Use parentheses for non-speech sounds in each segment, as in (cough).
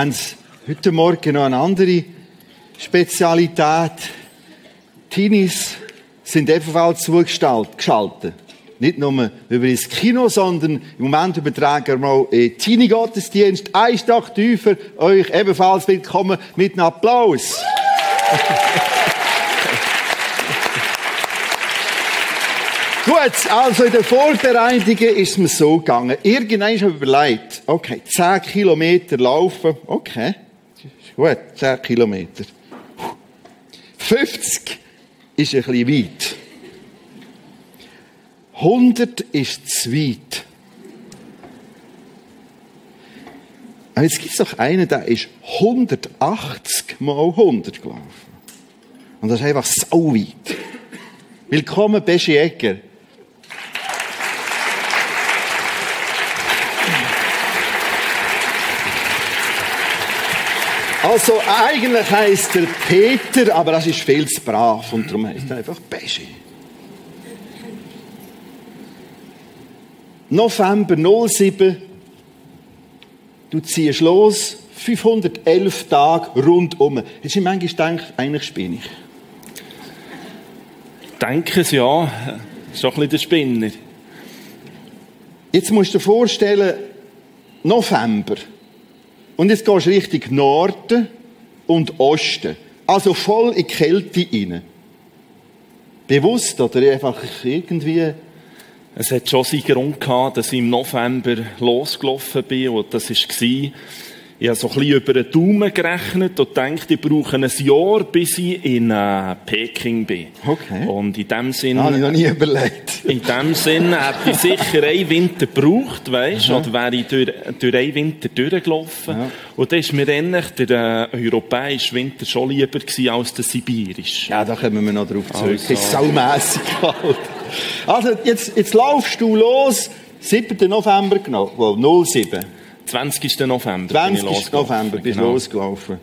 haben heute Morgen noch eine andere Spezialität. Teenies sind ebenfalls zugeschaltet. Nicht nur über das Kino, sondern im Moment übertragen wir mal in Teenie-Gottesdienst. Ein Stock tiefer, euch ebenfalls willkommen mit einem Applaus. (laughs) Gut, also in den Vorbereitungen ist es mir so gegangen. Irgendwann habe ich überlegt, okay, 10 Kilometer laufen, okay, gut, 10 Kilometer. 50 ist ein bisschen weit. 100 ist zu weit. Aber jetzt gibt es doch einen, der ist 180 mal 100 gelaufen. Und das ist einfach so weit. Willkommen, Beschi Egger. Also eigentlich heißt er Peter, aber das ist viel zu brav und darum heißt er einfach Beschi. November 07, du ziehst los, 511 Tage rundum. Jetzt ich manchmal gedacht, eigentlich spinne ich. Denken Sie ja, ist doch ein bisschen der Spinner. Jetzt musst du dir vorstellen, November. Und jetzt gehst du Richtung Norden und Osten. Also voll in die Kälte rein. Bewusst oder einfach irgendwie? Es hat schon seinen Grund gehabt, dass ich im November losgelaufen bin. Und das war, ich habe so ein bisschen über den Daumen gerechnet und gedacht, ich brauche ein Jahr, bis ich in äh, Peking bin. Okay. Und in dem Sinn... Habe ich noch nie überlegt. In dem Sinn hätte ich sicher einen Winter gebraucht, weisst du, oder wäre ich durch, durch einen Winter durchgelaufen. Ja. Und dann ist mir ähnlich der äh, europäische Winter schon lieber gewesen als der sibirische. Ja, da kommen wir noch drauf zurück. Also. Es ist saumässig kalt. Also, jetzt, jetzt laufst du los, 7. November genau, well, 07. 20. November. bin ich 20. losgelaufen. November bist du Genau. losgelaufen.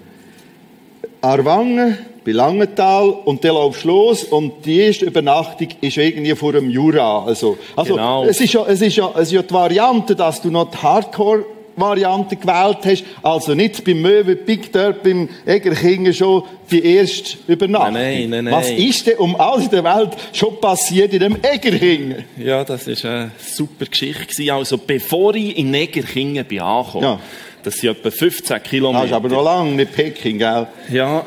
Arwangen, bei Langenthal, und dann laufst du los, und die erste Übernachtung ist irgendwie vor dem Jura. Also, also Genau. es, ist ja, es, ist ja, es ist ja die Variante, dass du noch die Hardcore-Variante gewählt hast, also nicht beim Möwe Big dort beim Egerkingen schon die erste Übernachtung. Nein, nein, nein, Was ist denn um alles in der Welt schon passiert in dem Egerkingen? Ja, das war eine super Geschichte. Also, bevor ich in Negerkingen bin angekommen, Ja. das sind etwa 15 Das Kilometer. ist aber noch lange nicht Peking, gell? Ja, äh,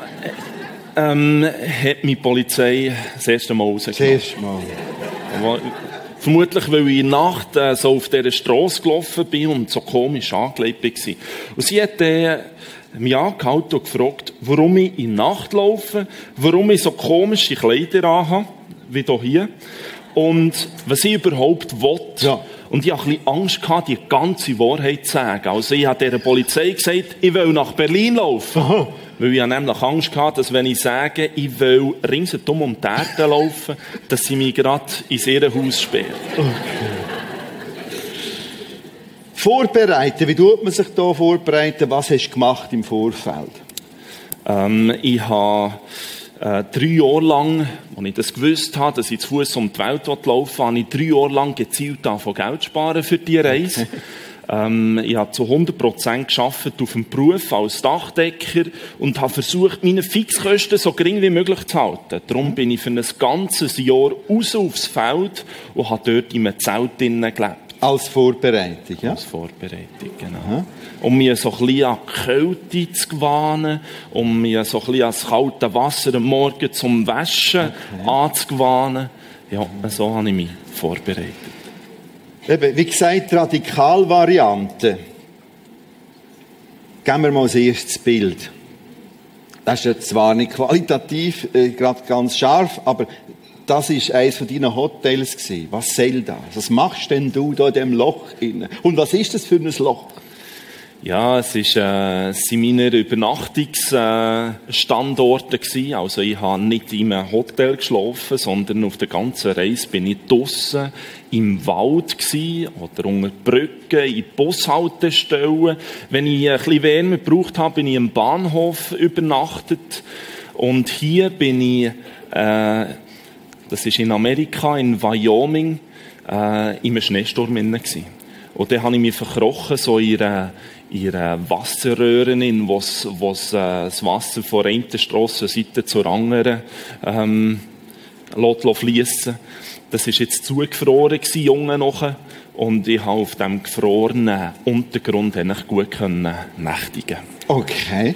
ähm, hat mich die Polizei das erste Mal Das rausgenommen. erste Mal. Vermutlich, weil ich in Nacht äh, so auf dieser Strasse gelaufen bin und so komisch angelegt war. Und sie hat äh, mich angehalten und gefragt, warum ich in Nacht laufe, warum ich so komische Kleider anhabe, wie hier und was ich überhaupt will. Ja. Und ich hatte ein bisschen Angst, gehabt, die ganze Wahrheit zu sagen. Also ich habe der Polizei gesagt, ich will nach Berlin laufen. Weil ich nämlich Angst gehabt, dass wenn ich sage, ich will ringsherum um die Erde laufen, dass sie mich gerade ins Ehrenhaus sperren. Vorbereiten, wie tut man sich da vorbereiten? Was hast du gemacht im Vorfeld? Ähm, ich habe äh, drei Jahre lang, als ich das gewusst habe, dass ich zu Fuß um die Welt laufen will, habe ich drei Jahre lang gezielt von Geld sparen für die Reise. (laughs) Ähm, ich habe zu 100% gearbeitet auf dem Beruf als Dachdecker und habe versucht, meine Fixkosten so gering wie möglich zu halten. Darum bin ich für ein ganzes Jahr raus aufs Feld und habe dort in einem Zelt gelebt. Als Vorbereitung, ja? Als Vorbereitung, genau. Um mich so ein bisschen an die Kälte zu gewöhnen, um mich so ein bisschen an das kalte Wasser am Morgen zum Waschen anzugewöhnen. Ja, so habe ich mich vorbereitet. Eben, wie gesagt, Radikalvariante. Geben wir mal das erste Bild. Das ist ja zwar nicht qualitativ äh, gerade ganz scharf, aber das ist eines von deinen Hotels gewesen. Was soll das? Was machst denn du da in dem Loch inne? Und was ist das für ein Loch? Ja, es ist, äh, es sind meine Übernachtungsstandorte gewesen. Also ich habe nicht in einem Hotel geschlafen, sondern auf der ganzen Reise bin ich draussen im Wald gewesen, oder unter Brücken, in Bushaltestellen. Wenn ich ein bisschen Wärme gebraucht habe, bin ich im Bahnhof übernachtet. Und hier bin ich, äh, das ist in Amerika, in Wyoming, äh, in einem Schneesturm gewesen. Und dann habe ich mich verkrochen, so in ihre, ihre Wasserröhren, in wo's, äh, das Wasser von der einen Strassenseite zur anderen ähm, fließen Das war jetzt zugefroren, gewesen, Junge noch. Und ich habe auf dem gefrorenen Untergrund eigentlich gut können nächtigen. Okay.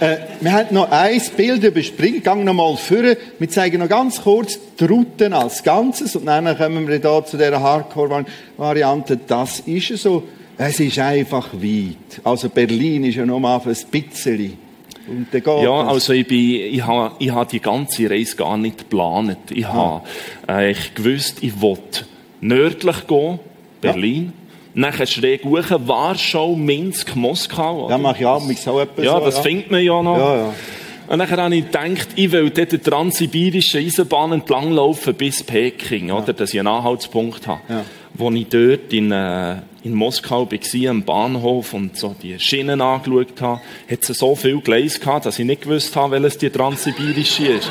Äh, wir haben noch ein Bild überspringen. Gang noch mal vor. Wir zeigen noch ganz kurz die Routen als Ganzes und dann kommen wir da zu dieser Hardcore-Variante. Das ist so. Es ist einfach weit. Also Berlin ist ja noch mal ein bisschen. Und dann geht ja, also ich, bin, ich habe ich hab die ganze Reise gar nicht geplant. Ich ah. habe äh, ich gewusst, ich wollte nördlich gehen, Berlin. Ja. Nachher schräg hoch, Warschau, Minsk, Moskau. Oder? Ja, mach ich auch, mich so etwas. Ja, das ja. findet man ja noch. Ja, ja. Und dann habe ich gedacht, ich will dort die transsibirische Eisenbahn entlanglaufen bis Peking, ja. oder? Dass ich einen Anhaltspunkt habe. Ja. Wo ich dort in, äh, in Moskau war, am Bahnhof und so die Schienen angeschaut habe, hat es so viel Gleis gehabt, dass ich nicht gewusst habe, welches die transsibirische ist.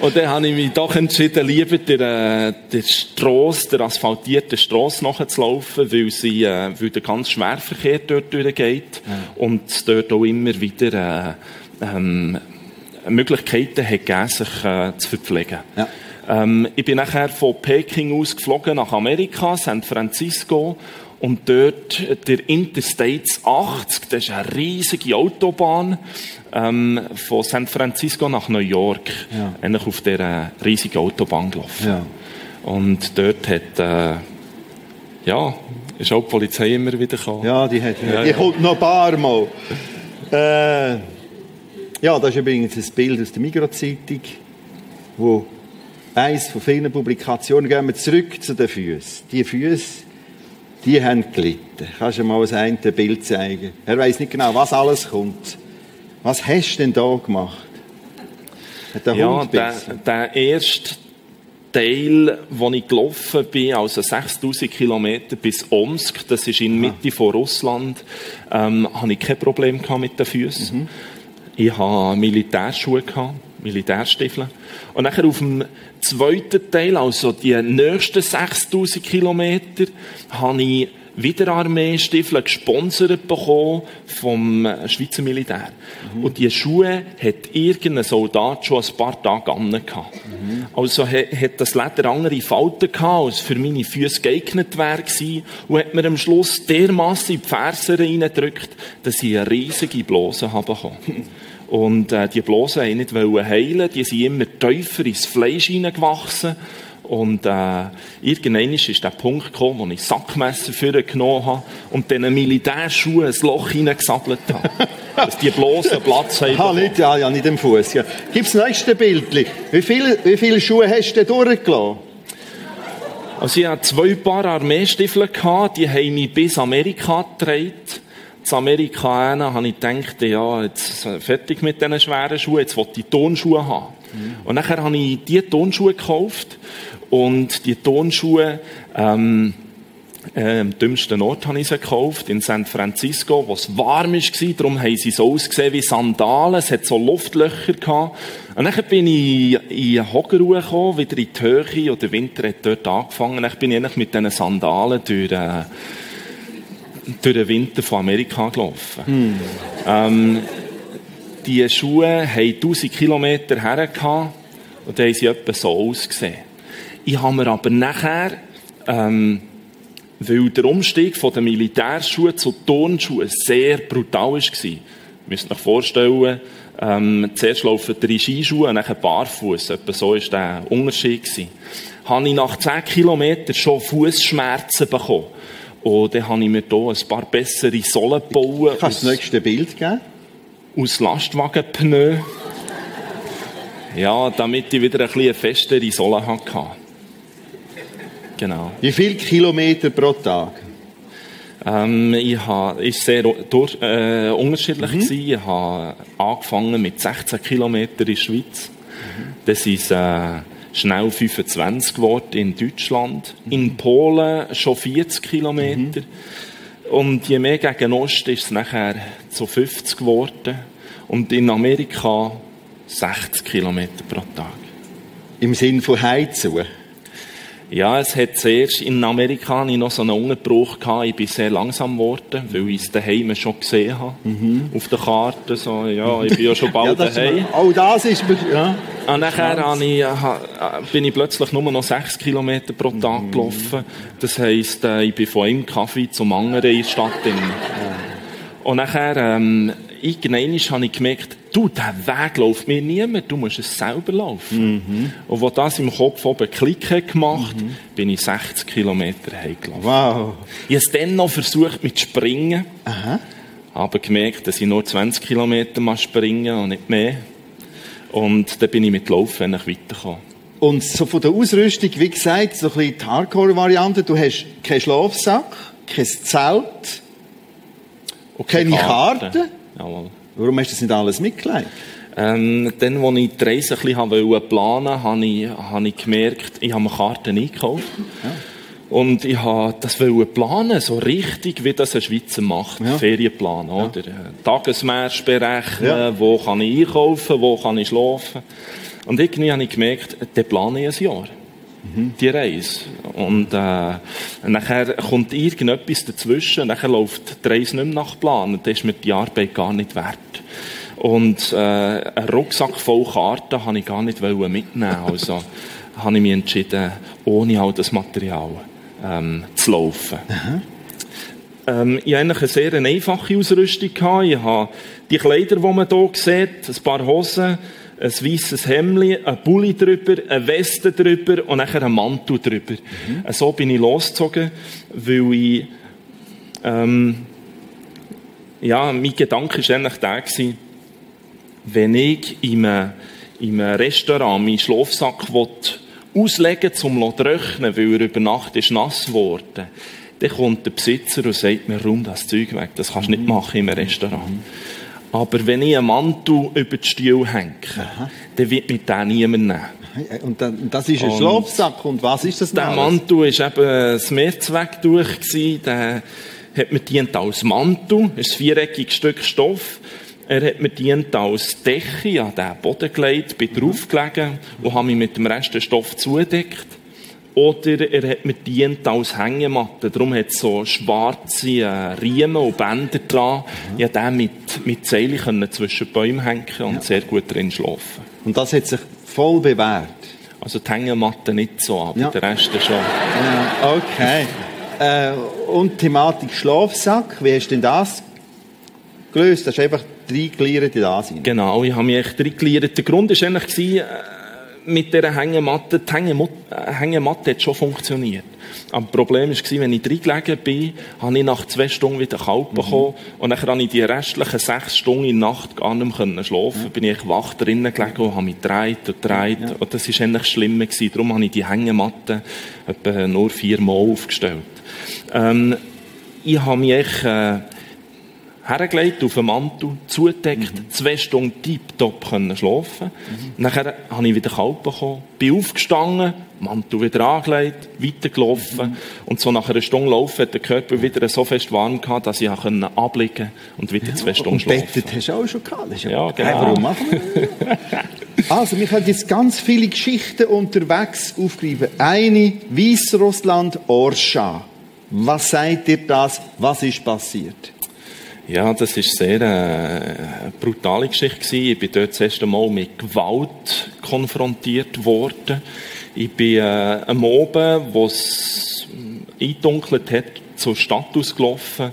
Und dann habe ich mich doch entschieden, lieber der, äh, der Strasse, der asphaltierten Strasse nachzulaufen, weil sie, äh, weil der ganz Schwerverkehr dort durchgeht ja. und es dort auch immer wieder, äh, ähm, Möglichkeiten hat gegeben, sich äh, zu verpflegen. Ja. Ähm, ich bin nachher von Peking aus geflogen nach Amerika, San Francisco und dort der Interstates 80, das ist eine riesige Autobahn, ähm, von San Francisco nach New York, ja. eigentlich auf dieser riesigen Autobahn gelaufen. Ja. Und dort hat, äh, ja, ist auch die Polizei immer wieder gekommen. Ja, die hat, ja, die ja. kommt noch ein paar Mal. Äh, ja, das ist übrigens ein Bild aus der Migros-Zeitung, wo eins von vielen Publikationen, gehen wir zurück zu den Füßen. Die Füße die haben gelitten. Kannst du mal ein Bild zeigen? Er weiß nicht genau, was alles kommt. Was hast du denn da gemacht? Hat der ja, der, der erste Teil, wo ich gelaufen bin, also 6000 Kilometer bis Omsk, das ist in der Mitte von Russland, ähm, hatte ich kein Problem mit den Füßen. Mhm. Ich hatte Militärschuhe, Militärstiefel. Und nachher auf dem zweiten Teil, also die nächsten 6000 Kilometer, habe ich wieder Armeestiefel gesponsert bekommen vom Schweizer Militär. Mhm. Und die Schuhe hat irgendein Soldat schon ein paar Tage an mhm. Also hat das Leder andere Falten gehabt, als für meine Füße geeignet wäre und hat mir am Schluss dermassen in die Ferse reingedrückt, dass ich eine riesige Blase habe bekommen. (laughs) Und äh, die Blasen wollten nicht heilen, die sind immer tiefer ins Fleisch hineingewachsen. Und äh, irgendwann ist der Punkt gekommen, wo ich Sackmesser vorgenommen habe und diesen Militärschuhen ein Loch hineingesabbelt habe. (laughs) dass die bloßen Platz haben. Ah, nicht, ja, ja, nicht im Fuß. Ja. Gibt es das nächste Bild? Wie viele, wie viele Schuhe hast du durchgelassen? Also ich hatte zwei Paar Armeestiefel, gehabt, die haben mich bis Amerika getragen zu Amerika hin, habe ich gedacht, ja, jetzt fertig mit diesen schweren Schuhen, jetzt wollte ich Tonschuhe haben. Mhm. Und nachher habe ich diese Tonschuhe gekauft und die Tonschuhe, ähm, äh, am dümmsten Ort habe ich sie gekauft, in San Francisco, wo es warm war. Darum haben sie so ausgesehen wie Sandalen. Es hat so Luftlöcher gehabt. Und dann bin ich in Hockerruhe gekommen, wieder in die Höhe, und der Winter hat dort angefangen. Dann bin ich eigentlich mit diesen Sandalen durch, äh, durch den Winter von Amerika gelaufen. Hm. Ähm, die Schuhe haben 1000 Kilometer hergehabt und haben sie etwa so ausgesehen. Ich habe mir aber nachher, ähm, weil der Umstieg von den Militärschuhen zu Turnschuhen sehr brutal war, ihr müsst euch vorstellen, ähm, zuerst laufen drei Skischuhe und dann barfuß. Etwa so war der Unterschied. Habe ich nach 10 Kilometern schon Fußschmerzen bekommen. Und dann habe ich mir hier ein paar bessere Sohlen gebaut. Kannst du das nächste Bild geben? Aus Lastwagenpneu. Ja, damit ich wieder ein bisschen festere Sohle hatte. Genau. Wie viele Kilometer pro Tag? Ähm, ich habe, ist sehr durch, äh, unterschiedlich mhm. gewesen. Ich habe angefangen mit 16 Kilometern in der Schweiz. Mhm. Das ist, äh, schnell 25 geworden in Deutschland. Mhm. In Polen schon 40 Kilometer. Mhm. Und je mehr gegen Osten ist es nachher zu 50 geworden. Und in Ja, es hat zuerst in Amerika noch so einen Unterbruch gehabt. Ich bin sehr langsam geworden, weil ich es daheim schon gesehen habe. Mhm. Auf der Karte, so, ja, (laughs) ich bin ja schon bald ja, daheim. Auch das ist, ja. Und nachher ich, bin ich plötzlich nur noch sechs Kilometer pro Tag mhm. gelaufen. Das heisst, äh, ich bin von einem Kaffee zum anderen in der Stadt. Ja. Und nachher, ähm, irgendwann habe ich gemerkt, du, der Weg läuft mir niemand, du musst es selber laufen. Mhm. Und als das im Kopf oben Klick hat gemacht, mhm. bin ich 60 Kilometer heimgelaufen. Wow. Ich habe es dann noch versucht mit Springen, Aha. aber gemerkt, dass ich nur 20 Kilometer mal springen und nicht mehr. Und dann bin ich mit Laufen weitergekommen. Und so von der Ausrüstung, wie gesagt, so ein bisschen die Hardcore-Variante, du hast keinen Schlafsack, kein Zelt, keine Karte. Karte. Jawohl. Warum hast du das nicht alles mitgelegt? Ähm, dann, als ich die Reise ein bisschen planen wollte, habe ich, habe ich gemerkt, ich habe mir Karten eingekauft. Ja. Und ich habe das planen, so richtig, wie das ein Schweizer macht. Ja. Ferienplan, ja. oder? Tagesmärsch berechnen, ja. wo kann ich einkaufen, wo kann ich schlafen. Und irgendwie habe ich gemerkt, der plane ich ein Jahr. Die Reise. Und, äh, nachher kommt irgendetwas dazwischen, nachher läuft die Reise nicht mehr nach Plan. Und dann ist mir die Arbeit gar nicht wert. Und äh, einen Rucksack voll Karten habe ich gar nicht mitnehmen Also (laughs) habe ich mich entschieden, ohne all das Material ähm, zu laufen. Ähm, ich hatte eigentlich eine sehr einfache Ausrüstung. Gehabt. Ich habe die Kleider, die man hier sieht, ein paar Hosen, ein weißes Hemd, ein Pulli drüber, eine Weste drüber und nachher ein Mantel drüber. Mhm. So bin ich losgezogen, weil ich, ähm, ja, mein Gedanke war eigentlich der, gewesen, wenn ich in einem, in einem Restaurant meinen Schlafsack auslegen zum zu trocknen, weil er über Nacht ist nass geworden dann kommt der Besitzer und sagt mir, rum das Zeug weg, das kannst du nicht mhm. machen im Restaurant. Mhm. Aber wenn ich einen Mantel über die Stuhl hänge, Aha. dann wird mich den niemand nehmen. Und das ist ein Schlafsack. Und was ist das Der alles? Mantel war eben das Mehrzwecktuch. Der hat mir dient als Mantel. Ein viereckiges Stück Stoff. Er hat mir dient als Decke an den Boden gelegt, bin mhm. draufgelegen und habe mich mit dem Rest des Stoffs zugedeckt. Oder er hat mir dient als Hängematte. Darum hat es so schwarze äh, Riemen und Bänder dran. Ich konnte mit, mit Seilen zwischen Bäumen hängen und ja. sehr gut drin schlafen. Und das hat sich voll bewährt? Also die Hängematte nicht so, aber ja. der Rest schon. Ja, okay. äh, und Thematik Schlafsack, wie hast du denn das gelöst? Das ist einfach reingeleiert in das rein. Genau, ich habe mich echt reingeleiert. Der Grund war eigentlich, äh, mit dieser Hängematte, die äh, Hängematte hat schon funktioniert. Aber das Problem war, wenn ich reingelegen bin, habe ich nach zwei Stunden wieder kalt mhm. bekommen. Mhm. Und dann konnte ich die restlichen sechs Stunden in der Nacht gar nicht mehr schlafen. Mhm. Bin ich wach drinnen gelegen und habe mich gedreht und gedreht. Ja. Und das war eigentlich schlimmer. Gewesen. Darum habe ich die Hängematte etwa nur viermal aufgestellt. Ähm, ich habe mich echt, äh, hergelegt, auf dem Mantel, zugedeckt, mhm. zwei Stunden tiptop können schlafen. Mhm. Nachher habe ich wieder kalt bekommen, bin aufgestanden, Mantel wieder angelegt, weitergelaufen. Mhm. Und so nach einer Stunde Laufen hat der Körper wieder so fest warm gehabt, dass ich abliegen und wieder ja, zwei Stunden und schlafen. Bettet hast du auch schon gehabt. Ja, ja genau. Warum machen wir (laughs) Also, wir haben jetzt ganz viele Geschichten unterwegs aufgegriffen. Eine, Weißrussland, Orscha. Was sagt dir das? Was ist passiert? Ja, das ist sehr äh, brutale Geschichte gewesen. Ich bin dort das erste Mal mit Gewalt konfrontiert worden. Ich bin äh, am Oben, wo es eindunkelt hat, zur Stadt ausgelaufen,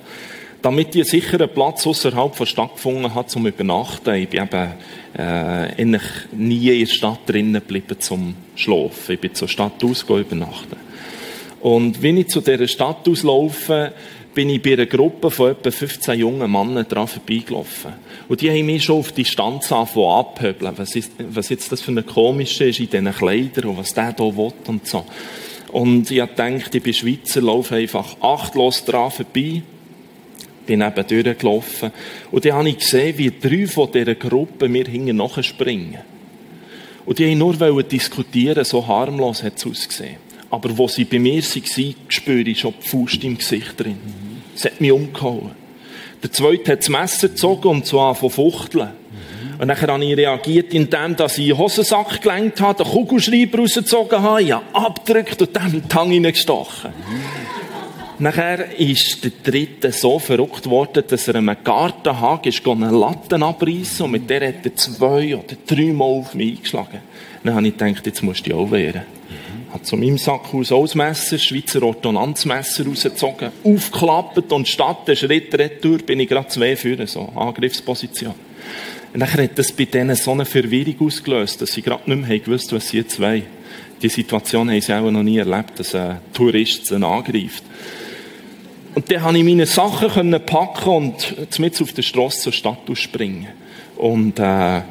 damit ich einen Platz außerhalb der Stadt gefunden habe, zum Übernachten. Ich bin eben äh, eigentlich nie in der Stadt drinnen geblieben zum Schlafen. Ich bin zur Stadt ausgegangen, übernachten. Und wenn ich zu dieser Stadt auslaufe, bin ich bei einer Gruppe von etwa 15 jungen Männern dran vorbeigelaufen. Und die haben mich schon auf Distanz angefangen abhöbeln. Was, ist, was jetzt das für eine komische ist in diesen Kleidern und was der hier will und so. Und ich habe ich bin Schweizer, laufe einfach achtlos dran vorbei. Bin eben durchgelaufen. Und dann habe ich gesehen, wie drei von dieser Gruppe mir hinten nachspringen. Und die haben nur diskutieren, so harmlos hat es ausgesehen. Aber wo sie bei mir waren, spüre ich schon die Faust im Gesicht drin. Es hat mich umgehauen. Der zweite hat das Messer gezogen und so angefangen fuchteln. Und dann habe ich reagiert, indem ich den Hosensack gelenkt habe, den Kugelschreiber rausgezogen habe, ich habe abgedrückt und dann den Tang reingestochen. Nachher ist der Dritte so verrückt worden, dass er einem Gartenhag ist eine Latten abreißen und mit der hat er zwei oder drei Mal auf mich eingeschlagen. Dann habe ich gedacht, jetzt musst du auch wehren. Habe zu meinem Sack aus auch ein Messer, Schweizer Ordonnanzmesser rausgezogen, aufgeklappt und statt der Schritt retour bin ich gerade zwei Führer, so Angriffsposition. Und dann hat das bei denen so eine Verwirrung ausgelöst, dass sie gerade nicht mehr gewusst was sie jetzt wollen. Die Situation haben sie auch noch nie erlebt, dass ein Tourist sie angreift. Und dann konnte ich meine Sachen packen und mit auf der Straße zur Stadt springen. Und äh,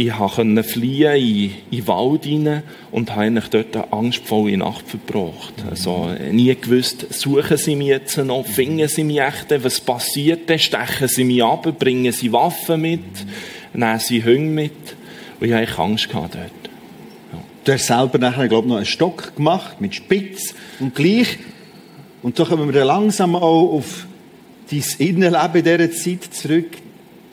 ich konnte fliehen in, in den Wald hinein und habe eigentlich dort eine angstvolle Nacht verbracht. Also nie gewusst, suchen sie mich jetzt noch, finden sie mich echt, was passiert dann, stechen sie mich ab, bringen sie Waffen mit, nehmen sie Hunde mit. Und ich hatte Angst dort. Ja. Du hast selber nachher, glaube ich, noch einen Stock gemacht mit Spitz und gleich und so kommen wir dann langsam auch auf dein Innenleben in dieser Zeit zurück.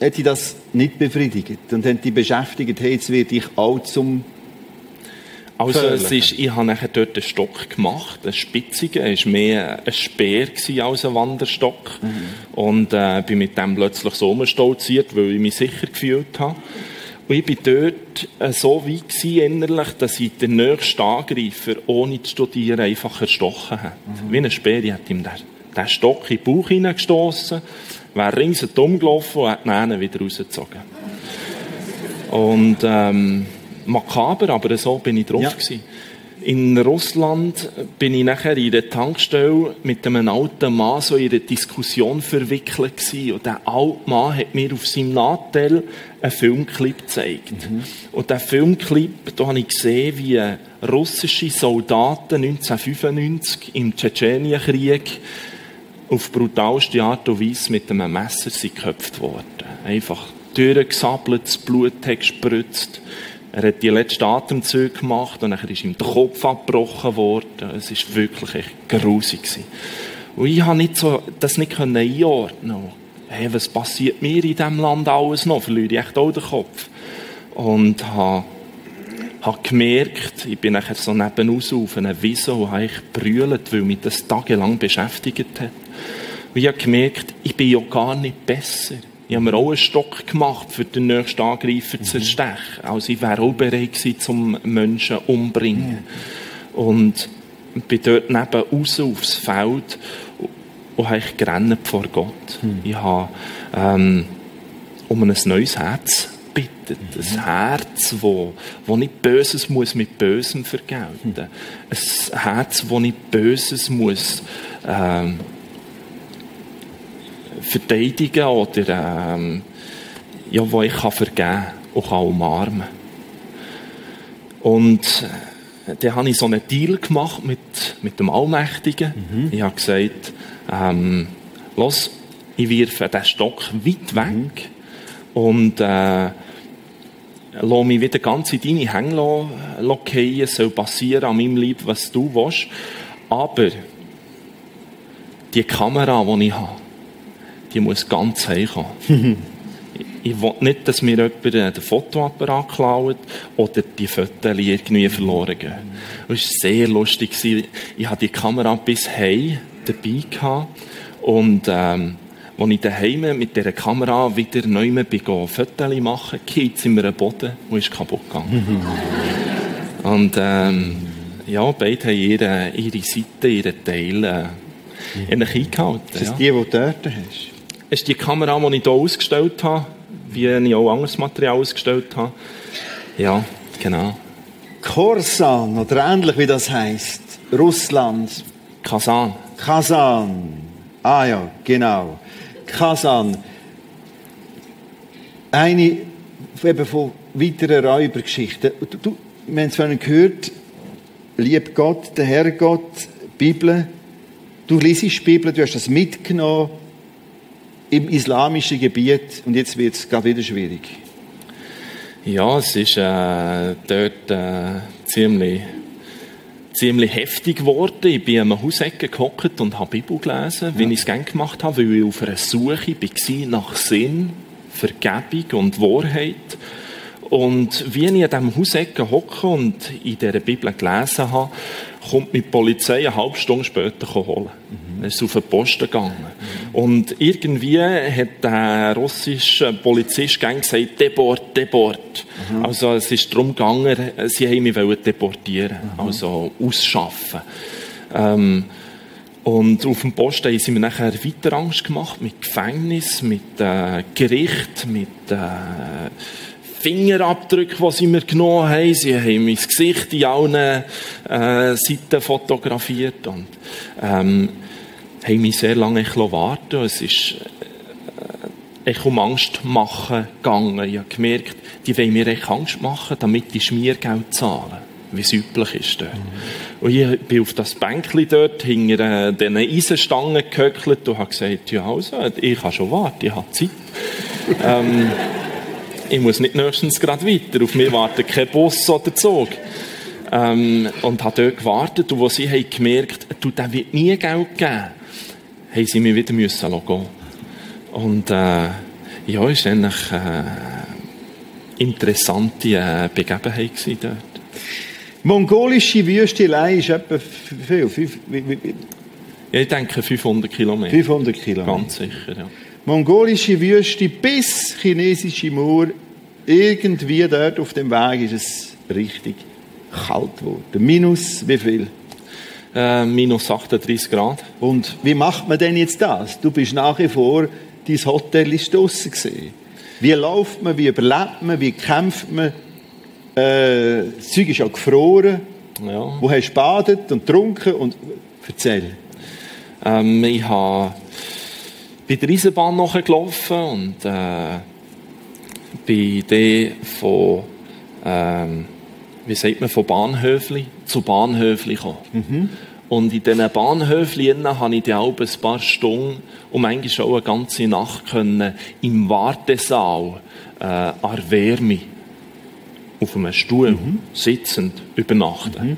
Hat dich das nicht befriedigt? Und hat dich beschäftigt, hey, jetzt werde ich auch zum also es ist, ich habe nachher dort einen Stock gemacht, einen spitzigen, er war mehr ein Speer als ein Wanderstock. Mhm. Und äh, bin mit dem plötzlich so umstolziert, weil ich mich sicher gefühlt habe. Und ich war dort äh, so weit gewesen, innerlich, dass ich den nächsten Angreifer, ohne zu studieren, einfach erstochen habe. Mhm. Wie ein Speer, ich hätte ihm den, den Stock in den Bauch hineingestossen, wäre ringsherum gelaufen und hat ihn wieder rausgezogen. Und, ähm, makaber, aber so bin ich drauf ja. gewesen. In Russland bin ich nachher in der Tankstelle mit einem alten Mann so in einer Diskussion verwickelt gewesen. Und der alte Mann hat mir auf seinem Nattel einen Filmclip gezeigt. Mhm. Und der Filmclip, da habe ich gesehen, wie russische Soldaten 1995 im Tschetschenienkrieg auf brutalste Art und Weise mit einem Messer sind geköpft worden. Einfach durchgesabbelt, das Blut hat gespritzt. Er hat die letzten Atemzüge gemacht und dann ist ihm der Kopf abgebrochen worden. Es war wirklich echt grusig. Und ich habe nicht so, das nicht einordnen Hey, was passiert mir in diesem Land alles noch? Verliere ich echt auch den Kopf? Und habe, habe gemerkt, ich bin nachher so nebenaus auf einer Wiese und habe brüllt, weil mich das tagelang beschäftigt hat. Und ich habe gemerkt, ich bin ja gar nicht besser. Ich habe mir auch einen Stock gemacht, für den nächsten Angreifer zu erstechen. Also ich wäre auch bereit gewesen, zum Menschen umbringen. Ja. Und bin dort neben raus aufs Feld und habe ich gerannt vor Gott. Mhm. Ich habe ähm, um ein neues Herz bittet. Mhm. Ein Herz, wo, wo nicht Böses muss mit Bösem vergelten. Mhm. Ein Herz, wo nicht Böses muss ähm, verteidigen oder ähm, ja, wo ich kann vergeben und kann umarmen. Und äh, dann habe ich so einen Deal gemacht mit, mit dem Allmächtigen. Mhm. Ich habe gesagt, ähm, los, ich wirfe den Stock weit weg mhm. und äh, lass mich wieder ganz in deine Hänge fallen. Es soll passieren an meinem Leib, was du willst. Aber die Kamera, die ich habe, die muss ganz heimkommen. (laughs) ich will nicht, dass mir jemand den Fotoapparat klaut oder die Fotos irgendwie verloren gehen. Es war sehr lustig. Ich hatte die Kamera bis heim dabei gehabt und ähm, als ich daheim mit dieser Kamera wieder neu Fotos machen, geht mir einen Boden und ist kaputt gegangen. (laughs) und ähm, ja, beide haben ihre, ihre Seite, ihre Teile äh, eingehalten. Ist das ja. die, die du dort hast? Ist die Kamera, die ich hier ausgestellt habe, wie ich auch anderes Material ausgestellt habe. Ja, genau. Korsan, oder ähnlich wie das heißt, Russland. Kasan. Kasan. Ah ja, genau. Kasan. Eine eben von weiteren Räubergeschichten. Du, du, wir haben es vorhin gehört, lieb Gott, der Herrgott, Bibel. Du liest die Bibel, du hast das mitgenommen im islamischen Gebiet und jetzt wird es gerade wieder schwierig. Ja, es ist äh, dort äh, ziemlich, ziemlich heftig geworden. Ich bin einer Hausecke gehockt und habe Bibel gelesen, ja. wie ich es gerne gemacht habe, weil ich auf einer Suche war nach Sinn Vergebung und Wahrheit. Und wie ich an diesem Hausecken hocke und in dieser Bibel gelesen habe, kommt die Polizei eine halbe Stunde später holen. Mhm. Er ist auf den Posten gegangen. Mhm. Und irgendwie hat der russische Polizist gesagt, deport, deport. Mhm. Also es ist darum gegangen, sie haben mich deportieren, mhm. also ausschaffen. Ähm, und auf dem Posten haben sie mir nachher weiter Angst gemacht, mit Gefängnis, mit äh, Gericht, mit äh, Fingerabdrücke, die sie mir genommen haben. Sie haben mein Gesicht in allen äh, Seiten fotografiert und ähm, haben mich sehr lange warten Es ist äh, ich um Angst machen gegangen. Ich habe gemerkt, die wollen mir echt Angst machen, damit ich Schmiergeld zahlen, wie es üblich ist dort. Mhm. Und ich bin auf das Bänkchen dort hinter äh, diesen Eisenstangen gehöckelt und habe gesagt, ja also, ich kann schon warten, ich habe Zeit. (laughs) ähm, ich muss nicht nächstens gerade weiter. Auf mich wartet kein Bus oder Zug. Ähm, und habe dort gewartet. Und als sie haben gemerkt, du, der wird nie Geld geben, haben sie mich wieder müssen gehen. Und, äh, ja, war eigentlich, äh, interessante äh, Begebenheit dort. Mongolische Wüstelei ist etwa viel? Fünf, wie, wie, ja, ich denke 500 Kilometer. 500 Kilometer. Ganz sicher, ja mongolische Wüste bis chinesische Mauer, irgendwie dort auf dem Weg ist es richtig kalt geworden. Minus wie viel? Äh, minus 38 Grad. Und wie macht man denn jetzt das? Du bist nach wie vor, dein Hotel ist draussen gesehen. Wie läuft man, wie überlebt man, wie kämpft man? Äh, das Zeug ist ja gefroren. Ja. Wo hast du badet und getrunken? Und erzähl. Ähm, ich habe bin der Eisenbahn nachgelaufen und äh, bin dann von, ähm, wie sagt man, von Bahnhöfli zu Bahnhöfli gekommen. Mhm. Und in diesen Bahnhöfchen habe ich die ein paar Stunden und manchmal auch eine ganze Nacht können im Wartesaal äh, an Wärme auf einem Stuhl mhm. sitzend übernachten. Mhm.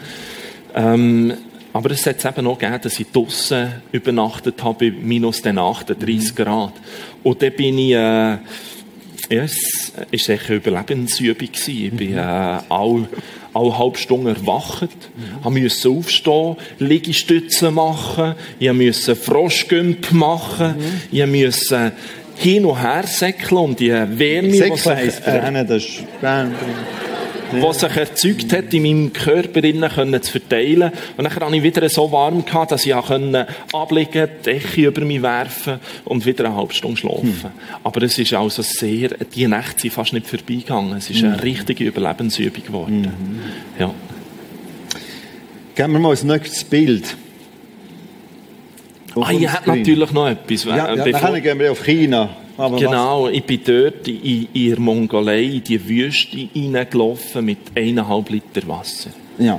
Ähm, aber es hat es eben auch gegeben, dass ich draussen übernachtet habe, bei minus 38 mhm. Grad. Und dann bin ich, äh, ja, es war eine Überlebensübung. Ich bin mhm. äh, alle, alle halbe Stunde erwacht, mhm. musste aufstehen, Liegestützen machen, ich musste Froschgümp machen, mhm. ich musste hin und her säckeln und die Wärme... Säckeln heisst brennen, das ist ja. was sich erzeugt hat, in meinem Körper innen können zu verteilen. Und dann hatte ich wieder so warm gehabt, dass ich abliegen konnte, die Decke über mich werfen und wieder eine halbe Stunde schlafen. Hm. Aber es ist also sehr, die Nächte sind fast nicht vorbeigegangen. Es ist eine hm. richtige Überlebensübung geworden. Hm. Ja. Geben wir mal ein nächstes Bild. Ah, ihr habt natürlich noch etwas. Ja, ja, dann gehen wir auf China. Aber genau, was? ich bin dort in, in der Mongolei in die Wüste hineingelaufen mit eineinhalb Liter Wasser. Ja.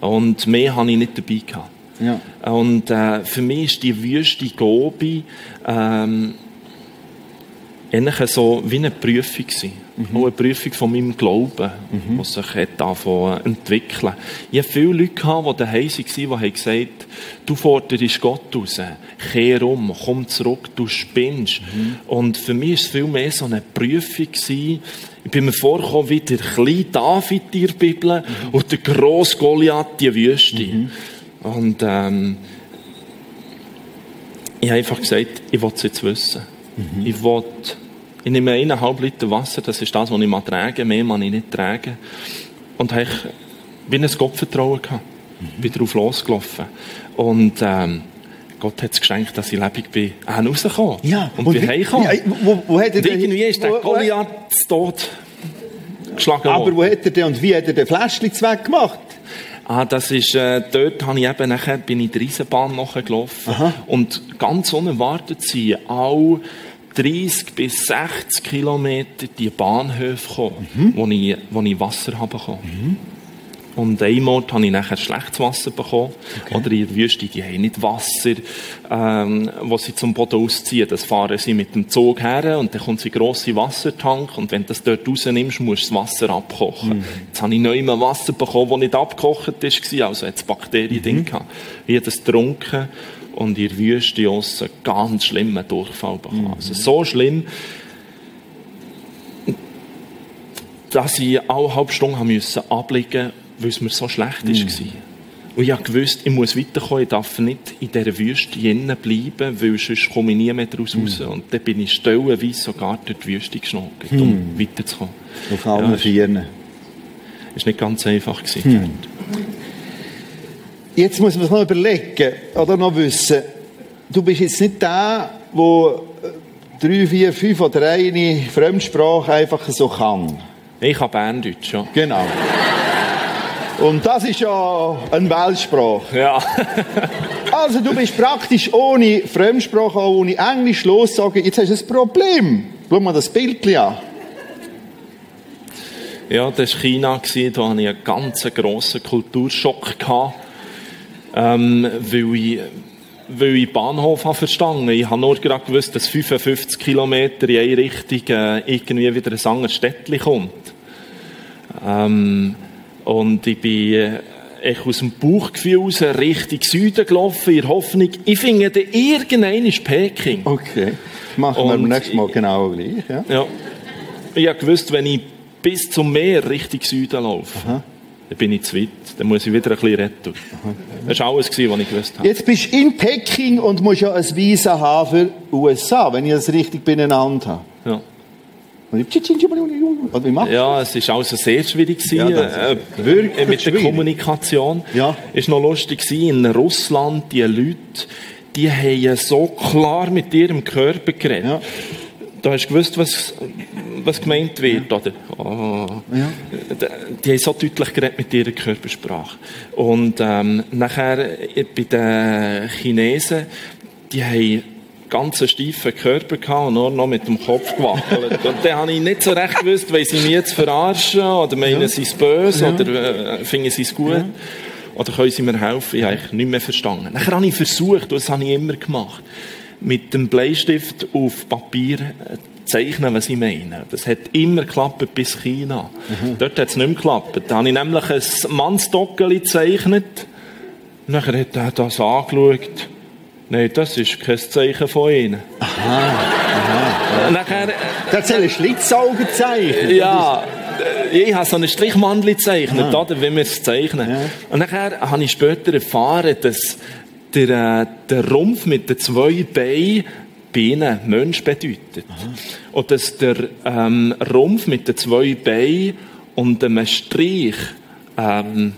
Und mehr hatte ich nicht dabei gehabt. Ja. Und äh, für mich ist die Wüste Gobi ähm, eigentlich so wie eine Prüfung gewesen. Mhm. Auch eine Prüfung von meinem Glauben, mhm. was sich davon entwickeln Ich hatte viele Leute, die daheim waren, die gesagt haben, du forderst Gott raus, kehr um, komm zurück, du spinnst. Mhm. Und für mich war es viel mehr so eine Prüfung gewesen. Ich bin mir vorgekommen wie der kleine David in der Bibel mhm. und der grosse Goliath, die Wüste. Mhm. Und ähm, ich habe einfach gesagt, ich will es jetzt wissen. Mhm. Ich will ich nehme eineinhalb Liter Wasser, das ist das, was ich mal trage, mehr kann ich nicht tragen. Und habe ich ein Gottvertrauen gehabt. Mhm. Bin darauf losgelaufen. Und, ähm, Gott hat es geschenkt, dass ich lebendig bin, auch rausgekommen. Ja. Und, und bin heimgekommen. Ja, wo, wo hat er denn, irgendwie ist der Goliath tot geschlagen worden. Aber wo hat er denn und wie hat er den Fläschchen gemacht? Ah, das ist, äh, dort habe ich eben nachher, bin ich die Eisenbahn nachgelaufen. Aha. Und ganz unerwartet sind alle 30 bis 60 Kilometer die Bahnhöfe gekommen, mhm. wo, ich, wo ich Wasser habe bekommen. Mhm. Und einmal habe ich nachher schlechtes Wasser bekommen. Okay. Oder in der Wüste, die haben nicht Wasser, ähm, wo sie zum Boden ausziehen. Das fahren sie mit dem Zug her und dann kommt sie grosse Wassertank und wenn du das dort rausnimmst, musst du das Wasser abkochen. Mhm. Jetzt habe ich neu mal Wasser bekommen, das nicht abgekocht war, also hat es Bakterien mhm. gehabt. Ich habe das getrunken und in der Wüste aussen ganz schlimmen Durchfall bekommen. Mhm. Also so schlimm, dass ich alle halbe Stunde haben müssen abliegen, weil es mir so schlecht Mhm. war. Und ich gewusst, ich muss weiterkommen, ich darf nicht in dieser Wüste innen bleiben, weil sonst komme ich nie mehr daraus Mhm. raus. Und dann bin ich stellenweise sogar durch die Wüste geschnogelt, um weiterzukommen. Auf allen Ja, Vieren. Es war nicht ganz einfach. Gewesen. Hm. Jetzt muss man sich noch überlegen oder noch wissen, du bist jetzt nicht der, der drei, vier, fünf oder eine Fremdsprache einfach so kann. Ich kann Berndeutsch, ja. Genau. Und das ist ja eine Weltsprache. Ja. (laughs) Also du bist praktisch ohne Fremdsprache, auch ohne Englisch lossagen, jetzt hast du ein Problem. Schau mal das Bild an. Ja, das war China, da hatte ich einen ganz grossen Kulturschock. Gehabt, ähm, weil ich, weil ich Bahnhof habe verstanden Ich habe nur gerade gewusst, dass 55 Kilometer in eine Richtung äh, irgendwie wieder ein anderes Städtchen kommt. Ähm, und ich bin äh, echt aus dem Bauchgefühl raus Richtung Süden gelaufen, in der Hoffnung, ich finde dann irgendein ist Peking. Okay. Machen wir beim nächsten Mal genau gleich. Ja? Ja. Ich habe gewusst, wenn ich bis zum Meer Richtung Süden laufe, dann bin ich zu weit. Dann muss ich wieder ein bisschen retten. Das war alles, was ich gewusst habe. Jetzt bist du in Peking und musst ja ein Visa haben für USA, wenn ich das richtig beieinander habe. Ja. Und wie machst du? ja, es war also sehr schwierig. Gewesen, Ja, äh, mit der schwierig. Kommunikation. Ja. Es war noch lustig. Gewesen. In Russland, die Leute, die haben so klar mit ihrem Körper geredet. Ja. Da hast du gewusst, was, was gemeint wird, oder? Oh. Ja. Die, haben so deutlich geredet mit ihrer Körpersprache. Und ähm, nachher äh, bei den Chinesen, die haben ganz steifen Körper gehabt und nur noch mit dem Kopf gewackelt. (laughs) und dann habe ich nicht so recht gewusst, wollen sie mich jetzt verarschen oder meinen sie es böse oder äh, finden sie es gut. Oder können sie mir helfen? Ich habe nicht mehr verstanden. Nachher habe ich versucht, und das habe ich immer gemacht, mit dem Bleistift auf Papier äh, zeichnen, was ich meine. Das hat immer geklappt bis China. Dort hat es nicht mehr geklappt. Da habe ich nämlich ein Mannsdockeli gezeichnet. Nachher hat er das angeschaut. Nein, das ist kein Zeichen von ihnen. Aha, Nachher, äh, Da soll ein Schlitzauge zeichnen. ja, äh, ich habe so einen Strichmandel gezeichnet, Ah. oder, wie wir es zeichnen. Und nachher habe ich später erfahren, dass der, äh, der Rumpf mit den zwei Beinen bei ihnen Mensch bedeutet. Und dass der ähm, Rumpf mit den zwei Beinen und einem Strich ähm,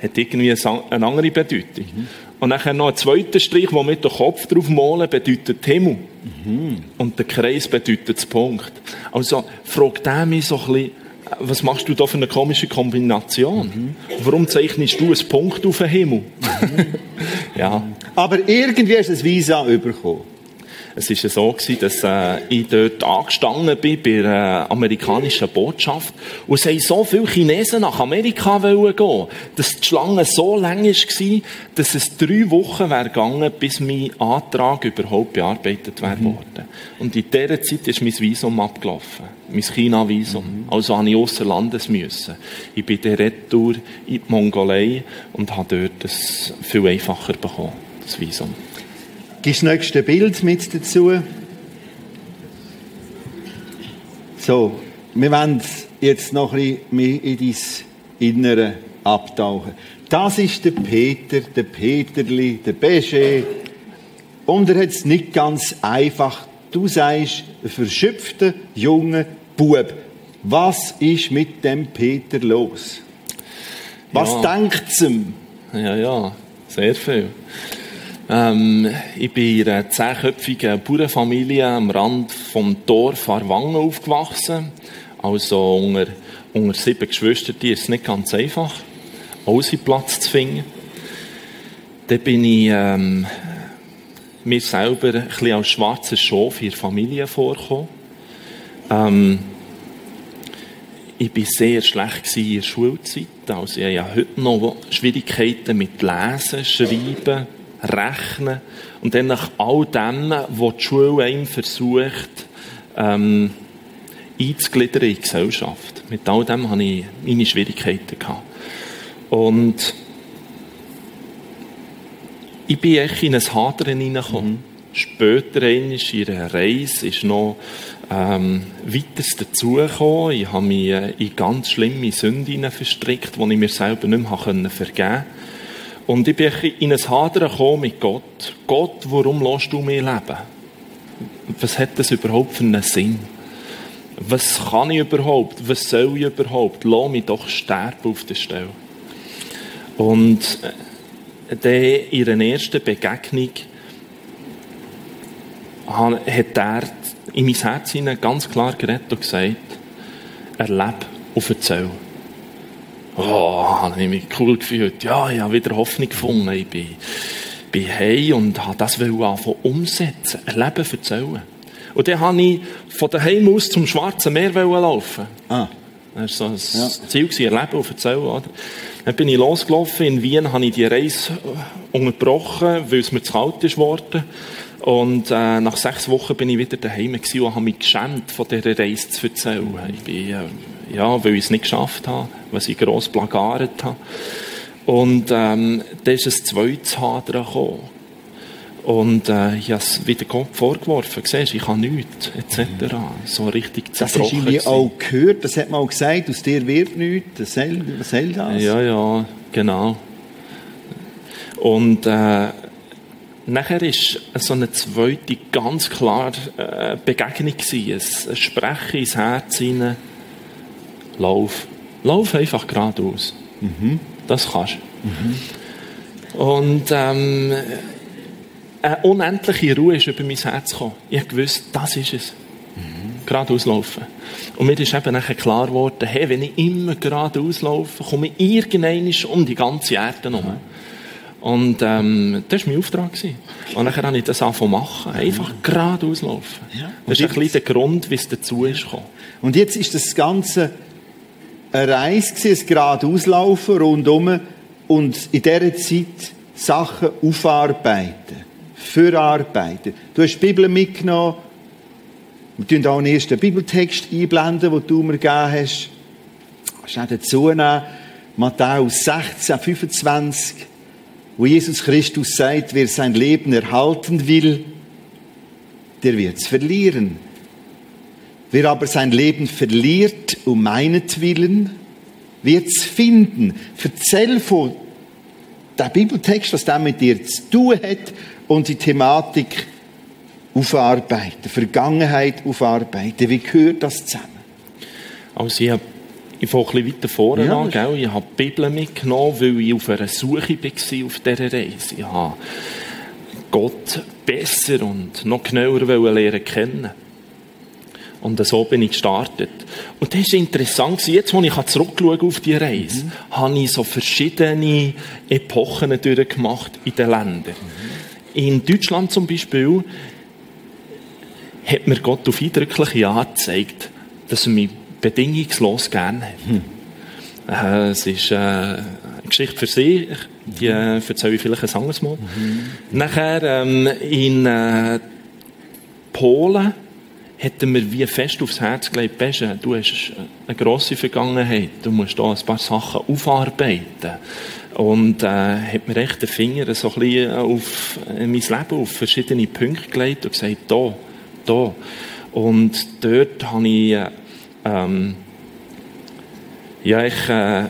hat irgendwie eine andere Bedeutung. Und nachher noch ein zweiter Strich, der mit dem Kopf drauf malen, bedeutet Himmel. Und der Kreis bedeutet Punkt. Also fragt er mich so ein bisschen, was machst du da für eine komische Kombination? Warum zeichnest du einen Punkt auf den Himmel? (laughs) ja, Aber irgendwie du ein Visa bekommen. Es war ja so, gewesen, dass äh, ich dort angestanden bin bei der amerikanischen Botschaft und es haben so viele Chinesen nach Amerika wollen gehen, dass die Schlange so lang war, dass es drei Wochen wäre gegangen, bis mein Antrag überhaupt bearbeitet wäre worden. Und in dieser Zeit ist mein Visum abgelaufen. Mein China-Visum. Also habe ich ausser Landes müssen. Ich bin der Retour in die Mongolei und habe dort das viel einfacher bekommen, das Visum. Du das nächste Bild mit dazu? So, wir wollen jetzt noch ein bisschen mehr in dein Innere abtauchen. Das ist der Peter, der Peterli, der Beche. Und er hat es nicht ganz einfach. Du sagst, ein verschöpfter, junger Bub. Was ist mit dem Peter los? Was Ja. denkt es ihm? Ja, ja, sehr viel. Ähm, ich bin in einer zehnköpfigen Bauernfamilie am Rand vom Dorf Arwangen aufgewachsen. Also unter, unter sieben Geschwistern ist es nicht ganz einfach, Platz zu finden. Dann bin ich ähm, mir selber ein bisschen als schwarzes Schaf in der Familie vorgekommen. Ähm, ich war sehr schlecht in der Schulzeit. Also ich habe heute noch Schwierigkeiten mit Lesen, Schreiben, Rechnen. Und dann nach all dem, was die Schule einem versucht, ähm, einzugliedern in die Gesellschaft. Mit all dem hatte ich meine Schwierigkeiten. Gehabt. Und ich bin echt in ein Hadern hineingekommen. Später einmal in einer Reise ist noch ähm, weiters dazugekommen. Ich habe mich in ganz schlimme Sünden verstrickt, die ich mir selber nicht mehr vergeben konnte. Und ich bin in ein Hadern gekommen mit Gott. Gott, warum lässt du mich leben? Was hat das überhaupt für einen Sinn? Was kann ich überhaupt? Was soll ich überhaupt? Lass mich doch sterben auf der Stelle. Und äh, dann in ihrer ersten Begegnung hat er in mein Herz ganz klar geredet und gesagt, erlebe und erzähl. Oh, habe ich mich cool gefühlt. Ja, ich habe wieder Hoffnung gefunden. Ich bin, bin heim und habe das anfangen umsetzen. Erleben, erzählen. Und dann habe ich von daheim aus zum Schwarzen Meer laufen. Ah. Das war so ein ja. Ziel, erleben und erzählen. Oder? Dann bin ich losgelaufen. In Wien habe ich die Reise unterbrochen, weil es mir zu kalt ist geworden. Und äh, nach sechs Wochen bin ich wieder daheim und habe mich geschämt, von dieser Reise zu erzählen. Ich bin, äh, ja, weil ich es nicht geschafft habe, weil ich gross plagariert habe. Und ähm, dann ist ein zweites Hadern gekommen. Und äh, ich habe es wieder vorgeworfen. Siehst, ich kann nichts, etc. So richtig zerbrochen. Das hast du auch gehört, das hat man auch gesagt, aus dir wird nichts, was soll, das? Ja, ja, genau. Und äh, Nachher war so eine zweite ganz klare äh, Begegnung. Gewesen. Ein Sprechen ins Herz hinein. Lauf. Lauf einfach geradeaus. Mhm. Das kannst du. Mhm. Und ähm, eine unendliche Ruhe ist über mein Herz gekommen. Ich wusste, das ist es. Mhm. Geradeaus laufen. Und mir ist eben nachher klar geworden, hey, wenn ich immer geradeaus laufe, komme ich irgendwann um die ganze Erde herum. Mhm. Und ähm, das war mein Auftrag. Gewesen. Und dann habe ich das angefangen machen. Einfach geradeaus laufen. Ja. Das ist ein bisschen der Grund, wie es dazu ist gekommen. Und jetzt ist das Ganze Reise gewesen, ein geradeauslaufen rundum und in dieser Zeit Sachen aufarbeiten, verarbeiten. Du hast die Bibel mitgenommen. Wir tun auch einen ersten Bibeltext einblenden, den du mir gegeben hast. Schnell dazu nehmen. Matthäus 16, 25 wo Jesus Christus sagt, wer sein Leben erhalten will, der wird es verlieren. Wer aber sein Leben verliert um meinetwillen, wird es finden. Erzähl von der Bibeltext, was damit mit dir zu tun hat und die Thematik aufarbeiten, Vergangenheit aufarbeiten. Wie gehört das zusammen? Also ich habe ich fange ein bisschen weiter vorne ja, an. Gell? Ich habe die Bibel mitgenommen, weil ich auf einer Suche war auf dieser Reise. Ich habe Gott besser und noch genauer lernen kennen. Und so bin ich gestartet. Und das war interessant. Jetzt, als ich zurückschaue auf die Reise, mhm. habe ich so verschiedene Epochen durchgemacht in den Ländern. Mhm. In Deutschland zum Beispiel hat mir Gott auf eindrückliche Art gezeigt, dass er mich bedingungslos gerne hat. Hm. Äh, es ist äh, eine Geschichte für sich, die äh, erzähle ich vielleicht ein anderes Mal. Mhm. Nachher ähm, in äh, Polen hat er mir wie fest aufs Herz gelegt, Besche, du hast eine grosse Vergangenheit, du musst da ein paar Sachen aufarbeiten. Und äh, hat mir echt den Finger so ein bisschen auf äh, mein Leben, auf verschiedene Punkte gelegt und gesagt, da, da. Und dort habe ich äh, ähm, ja, ich, äh,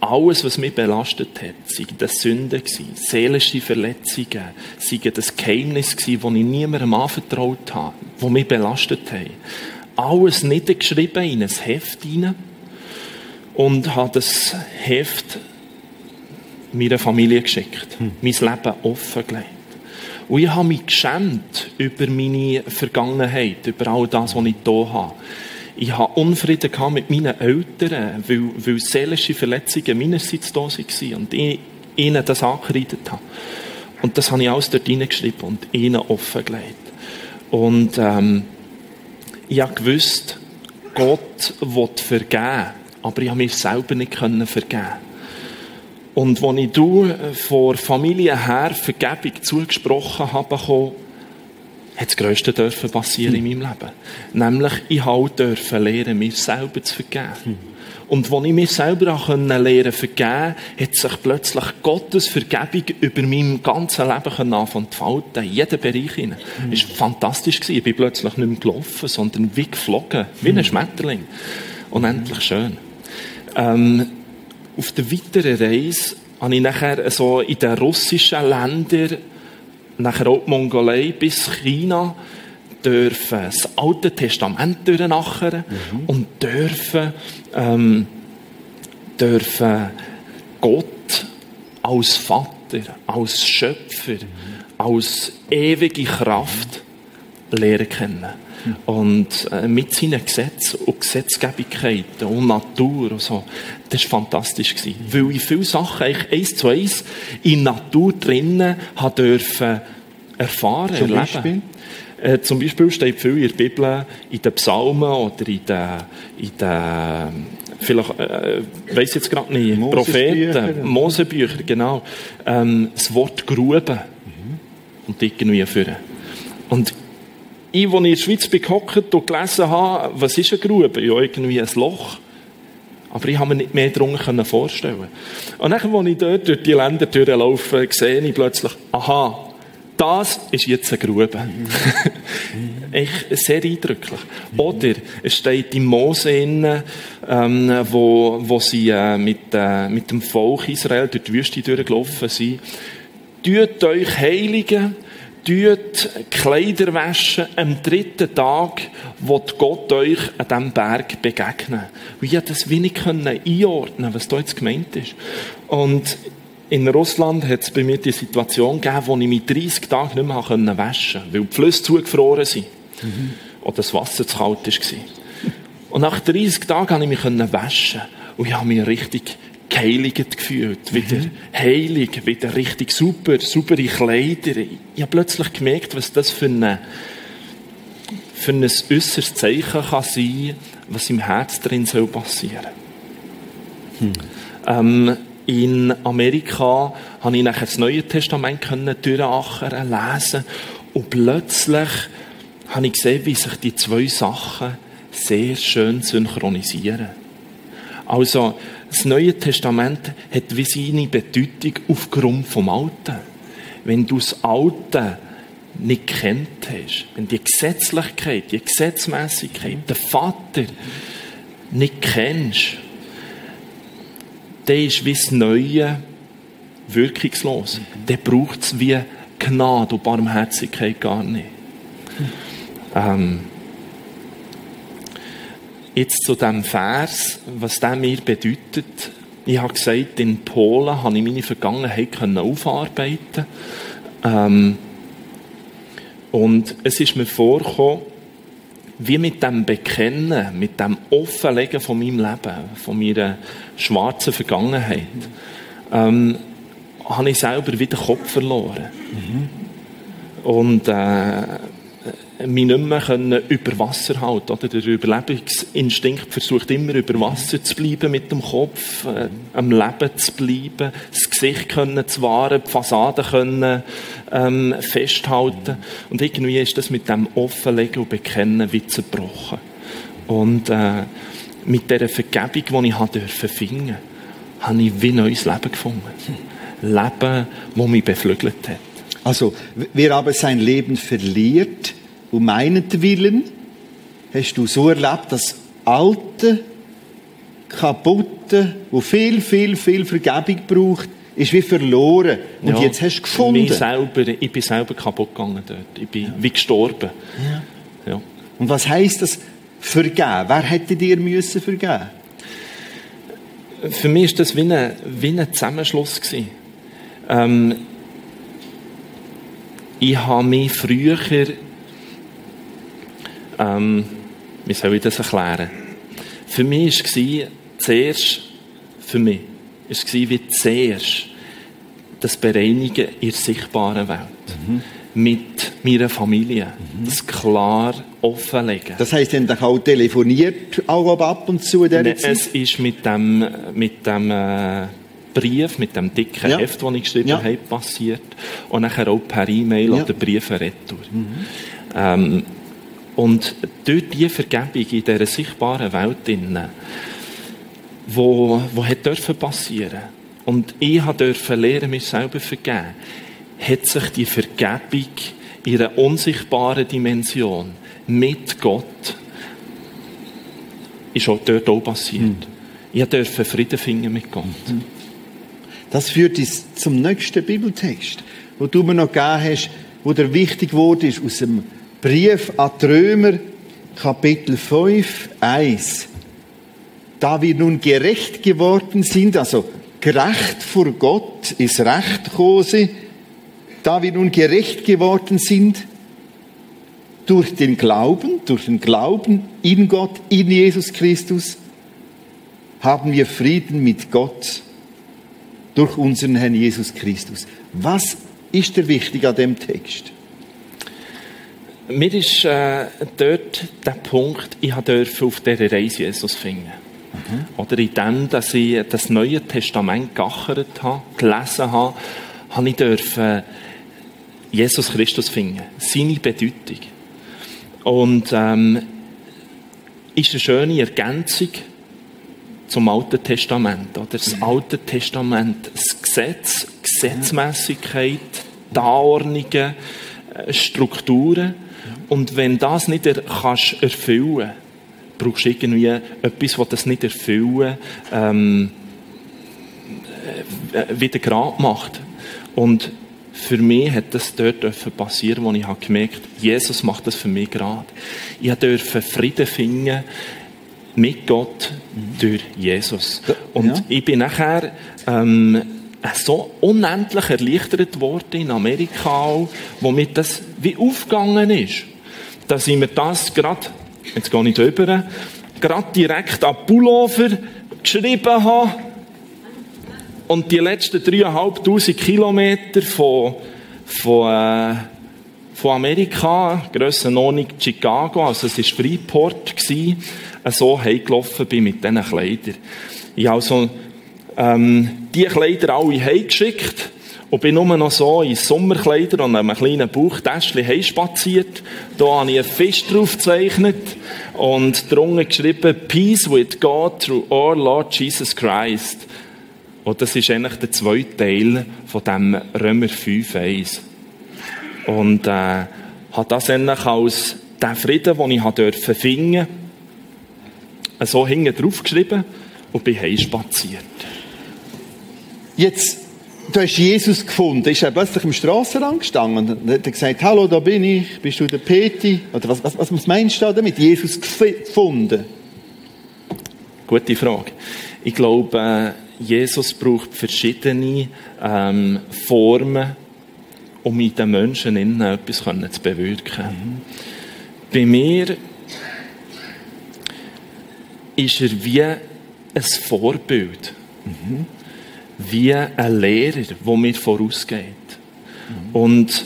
alles, was mich belastet hat, sei das Sünden gewesen, seelische Verletzungen, sei das Geheimnis gewesen, das ich niemandem anvertraut habe, das mich belastet hat. Alles niedergeschrieben in ein Heft hinein und habe das Heft meiner Familie geschickt, hm. mein Leben offengelegt. Und ich habe mich geschämt über meine Vergangenheit, über all das, was ich hier habe. Ich hatte Unfrieden mit meinen Eltern, weil, weil seelische Verletzungen meinerseits da waren und ich ihnen das angekreidet habe. Und das habe ich alles dort hineingeschrieben und ihnen offengelegt. Und ähm, ich gewusst, Gott will vergeben, aber ich habe mir selber nicht vergeben Und als ich du vor Familie her Vergebung zugesprochen habe, hat das Größte dürfen passieren in meinem Leben. Nämlich, ich halt dürfen lernen, mir selber zu vergeben. Und als ich mir selber lernen vergeben hat sich plötzlich Gottes Vergebung über meinem ganzen Leben anfangen zu falten, in jeden Bereich hinein. Mhm. Es war fantastisch. Ich bin plötzlich nicht mehr gelaufen, sondern wie geflogen, wie ein Schmetterling. Unendlich schön. Ähm, auf der weiteren Reise habe ich nachher so in den russischen Ländern, nachher auch die Mongolei bis China, dürfen das Alte Testament durchnachern mhm. und dürfen, ähm, dürfen Gott als Vater, als Schöpfer, mhm. als ewige Kraft lernen kennen. Und äh, mit seinen Gesetzen und Gesetzgebigkeiten und Natur und so, das war fantastisch. Gewesen. Weil ich viele Sachen eigentlich eins zu eins in Natur drinnen habe dürfen erfahren, Zum erleben. Beispiel? Äh, zum Beispiel steht viel in der Bibel, in den Psalmen oder in den, in den vielleicht, äh, weiß jetzt gerade nicht, Propheten, Mosebücher, genau, ähm, das Wort Grube. Mhm. Und irgendwie führen. Und ich, als ich in der Schweiz bin und gelesen habe, was ist eine Grube? Ja, irgendwie ein Loch. Aber ich habe mir nicht mehr darunter vorstellen Und dann, als ich dort durch die Länder durchlaufe, sehe ich plötzlich, aha, das ist jetzt eine Grube. (laughs) Echt sehr eindrücklich. Oder es steht im Mose, innen, ähm, wo, wo sie äh, mit, äh, mit dem Volk Israel durch die Wüste durchgelaufen sind. Tut euch heiligen, tut Kleider waschen am dritten Tag, wo Gott euch an diesem Berg begegnet. Und ich das wenig einordnen, was da jetzt gemeint ist. Und in Russland hat es bei mir die Situation gegeben, wo ich mich 30 Tage nicht mehr waschen konnte, weil die Flüsse zugefroren sind. Mhm. Oder das Wasser zu kalt war. Und nach 30 Tagen konnte ich mich waschen. Und ich habe mich richtig geheiligt gefühlt. Wieder mhm. heilig, wieder richtig super, saubere Kleider. Ich habe plötzlich gemerkt, was das für, eine, für ein äußeres Zeichen kann sein was im Herz drin soll passieren hm. ähm, in Amerika habe ich nachher das Neue Testament durchachern, lesen und plötzlich habe ich gesehen, wie sich die zwei Sachen sehr schön synchronisieren. Also, das Neue Testament hat wie seine Bedeutung aufgrund vom Alten. Wenn du das Alte nicht kennt hast, wenn die Gesetzlichkeit, die Gesetzmäßigkeit, den Vater nicht kennst, dann ist wie das Neue wirkungslos. Dann braucht es wie Gnade und Barmherzigkeit gar nicht. Ähm, Jetzt zu dem Vers, was der mir bedeutet. Ich habe gesagt, in Polen habe ich meine Vergangenheit aufarbeiten ähm, Und es ist mir vorgekommen, wie mit dem Bekennen, mit dem Offenlegen von meinem Leben, von meiner schwarzen Vergangenheit, ähm, habe ich selber wieder den Kopf verloren. Mhm. Und äh, mich nicht mehr über Wasser halten oder Der Überlebungsinstinkt versucht immer über Wasser zu bleiben mit dem Kopf, äh, am Leben zu bleiben, das Gesicht können zu wahren, die Fassade können ähm, festhalten. Und irgendwie ist das mit dem Offenlegen und Bekennen wie zerbrochen. Und äh, mit dieser Vergebung, die ich habe dürfen finden, habe ich wie neues Leben gefunden. Leben, das mich beflügelt hat. Also, wer aber sein Leben verliert, um meinetwillen hast du so erlebt, dass alte, kaputte, wo viel, viel, viel Vergebung braucht, ist wie verloren. Und ja, jetzt hast du gefunden. Mich selber, ich bin selber kaputt gegangen dort. Ich bin ja. wie gestorben. Ja. ja. Und was heisst das vergeben? Wer hätte dir müssen vergeben? Für mich war das wie ein, wie ein Zusammenschluss. Ähm, ich habe mich früher ähm, wie soll ich das erklären? Für mich war zuerst, für mich, war es wie zuerst das Bereinigen in der sichtbaren Welt. Mhm. Mit meiner Familie. Mhm. Das klar offenlegen. Das heisst, ihr habt auch telefoniert, auch ab und zu in dieser Zeit? Es ist mit dem, mit dem äh, Brief, mit dem dicken ja. Heft, das ich geschrieben ja. habe, passiert. Und nachher auch per E-Mail ja. oder Briefe retour. Mhm. Ähm, und durch diese Vergebung in dieser sichtbaren Welt, die wo, wo hat dürfen passieren und ich durfte lernen, mich selber vergeben, hat sich die Vergebung in einer unsichtbaren Dimension mit Gott ist auch dort auch passiert. Mhm. Ich durfte Frieden finden mit Gott. Mhm. Das führt uns zum nächsten Bibeltext, wo du mir noch gegeben hast, wo der wichtig wurde, ist aus dem Brief an die Römer, Kapitel 5, 1. Da wir nun gerecht geworden sind, also gerecht vor Gott, ist Recht gekommen, da wir nun gerecht geworden sind, durch den Glauben, durch den Glauben in Gott, in Jesus Christus, haben wir Frieden mit Gott durch unseren Herrn Jesus Christus. Was ist der wichtig an dem Text? Mir ist äh, dort der Punkt, ich durfte auf dieser Reise Jesus finden. Mhm. Oder in dem, dass ich das Neue Testament geachert habe, gelesen habe, habe ich dürfen Jesus Christus finden. Seine Bedeutung. Und ähm, ist eine schöne Ergänzung zum Alten Testament. Oder? Das mhm. Alte Testament, das Gesetz, Gesetzmäßigkeit, die Anordnungen, äh, Strukturen. Und wenn das nicht er, kannst erfüllen, brauchst du irgendwie etwas, das das nicht erfüllen ähm, äh, wieder gerade macht. Und für mich hat das dort passieren, wo ich habe gemerkt Jesus macht das für mich gerade. Ich durfte Frieden finden mit Gott durch Jesus. Und ja. ich bin nachher ähm, so unendlich erleichtert worden in Amerika, wo mir das wie aufgegangen ist, dass ich mir das gerade, jetzt gehe ich drüber, gerade direkt an Pullover geschrieben habe und die letzten dreieinhalbtausend Kilometer von, von, äh, von Amerika, Grössenordnung Chicago, also es war Freeport, gewesen, so heimgelaufen bin mit diesen Kleidern. Ich habe also ähm, die Kleider alle heimgeschickt und bin nur noch so in Sommerkleider und einem kleinen Bauchtäschchen heimspaziert. Da habe ich einen Fisch drauf gezeichnet und drunter geschrieben, Peace with God through our Lord Jesus Christ. Und das ist eigentlich der zweite Teil von dem Römer 5,1. Und äh, habe das eigentlich als den Frieden, den ich durfte finden, so hinten drauf geschrieben und bin heimspaziert. Jetzt, du hast Jesus gefunden. Ist er plötzlich im Strassenrand gestanden und hat gesagt, hallo, da bin ich, bist du der Peti? Oder was, was, was meinst du damit? Jesus gefunden? Gute Frage. Ich glaube, äh, Jesus braucht verschiedene ähm, Formen, um in den Menschen innen etwas zu bewirken. Mhm. Bei mir ist er wie ein Vorbild. Mhm. Wie ein Lehrer, der mir vorausgeht. Mhm. Und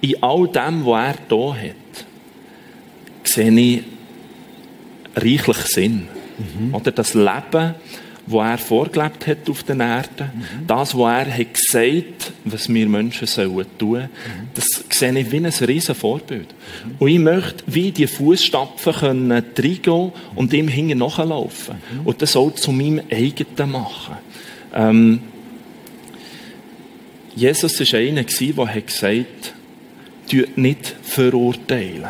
in all dem, was er hier hat, sehe ich reichlich Sinn. Mhm. Oder das Leben, wo er vorgelebt hat auf der Erde, mhm. das, was er hat gesagt, was wir Menschen sollen tun, mhm. das sehe ich wie ein riesen Vorbild. Mhm. Und ich möchte wie die Fußstapfen können reingehen und ihm hinten nachlaufen mhm. und das auch zu meinem eigenen machen. Ähm, Jesus war einer, der hat gesagt, tut nicht verurteilen.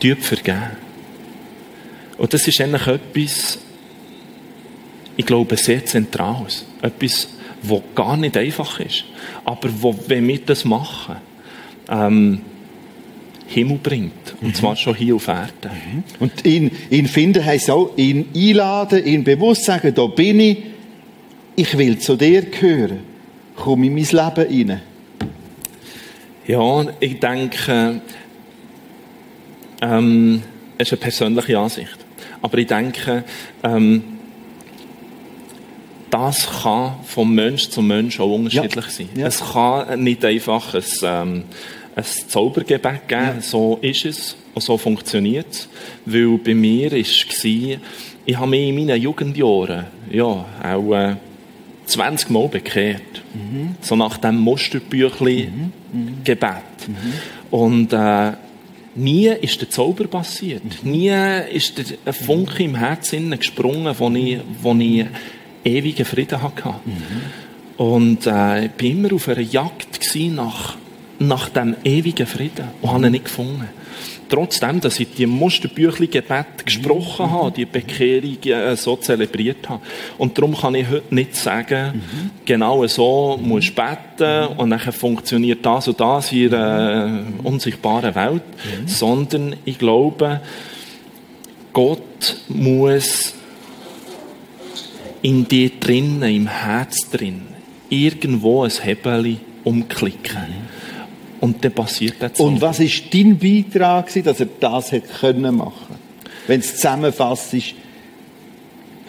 Tut vergeben. Und das ist eigentlich etwas, ich glaube, sehr Zentrales. Etwas, was gar nicht einfach ist. Aber wo, wenn wir das machen, ähm, Himmel bringt. Und mhm. zwar schon hier auf Erden. Mhm. Und ihn, ihn finden heisst auch, ihn einladen, ihn bewusst sagen, da bin ich, ich will zu dir gehören. Komm in mein Leben rein. Ja, ich denke, ähm, es ist eine persönliche Ansicht. Aber ich denke, ähm, das kann vom Mensch zu Mensch auch unterschiedlich ja. sein. Ja. Es kann nicht einfach ein, ähm, ein Zaubergebet geben, ja. so ist es und so funktioniert es. Weil bei mir war es, ich habe mich in meinen Jugendjahren, ja, auch äh, 20 Mal bekehrt. Mhm. So nach dem Musterbüchli mhm. Gebet. Und äh, nie ist der Zauber passiert. Nie ist der ein Funke im Herzen gesprungen, wo ich, wo ich ewigen Frieden hatte. Und äh, ich war immer auf einer Jagd nach, nach dem ewigen Frieden und habe ihn nicht gefunden trotzdem, dass ich die Musterbüchli-Gebet gesprochen mhm. habe, die Bekehrung äh, so zelebriert habe. Und darum kann ich heute nicht sagen, mhm. genau so musst du beten und dann funktioniert das und das in einer äh, unsichtbaren Welt, mhm. sondern ich glaube, Gott muss in dir drinnen, im Herz drin, irgendwo ein Hebel umklicken. Und dann passiert das. Und was ist dein Beitrag, dass er das hätte können machen? Wenn es zusammenfasst ist,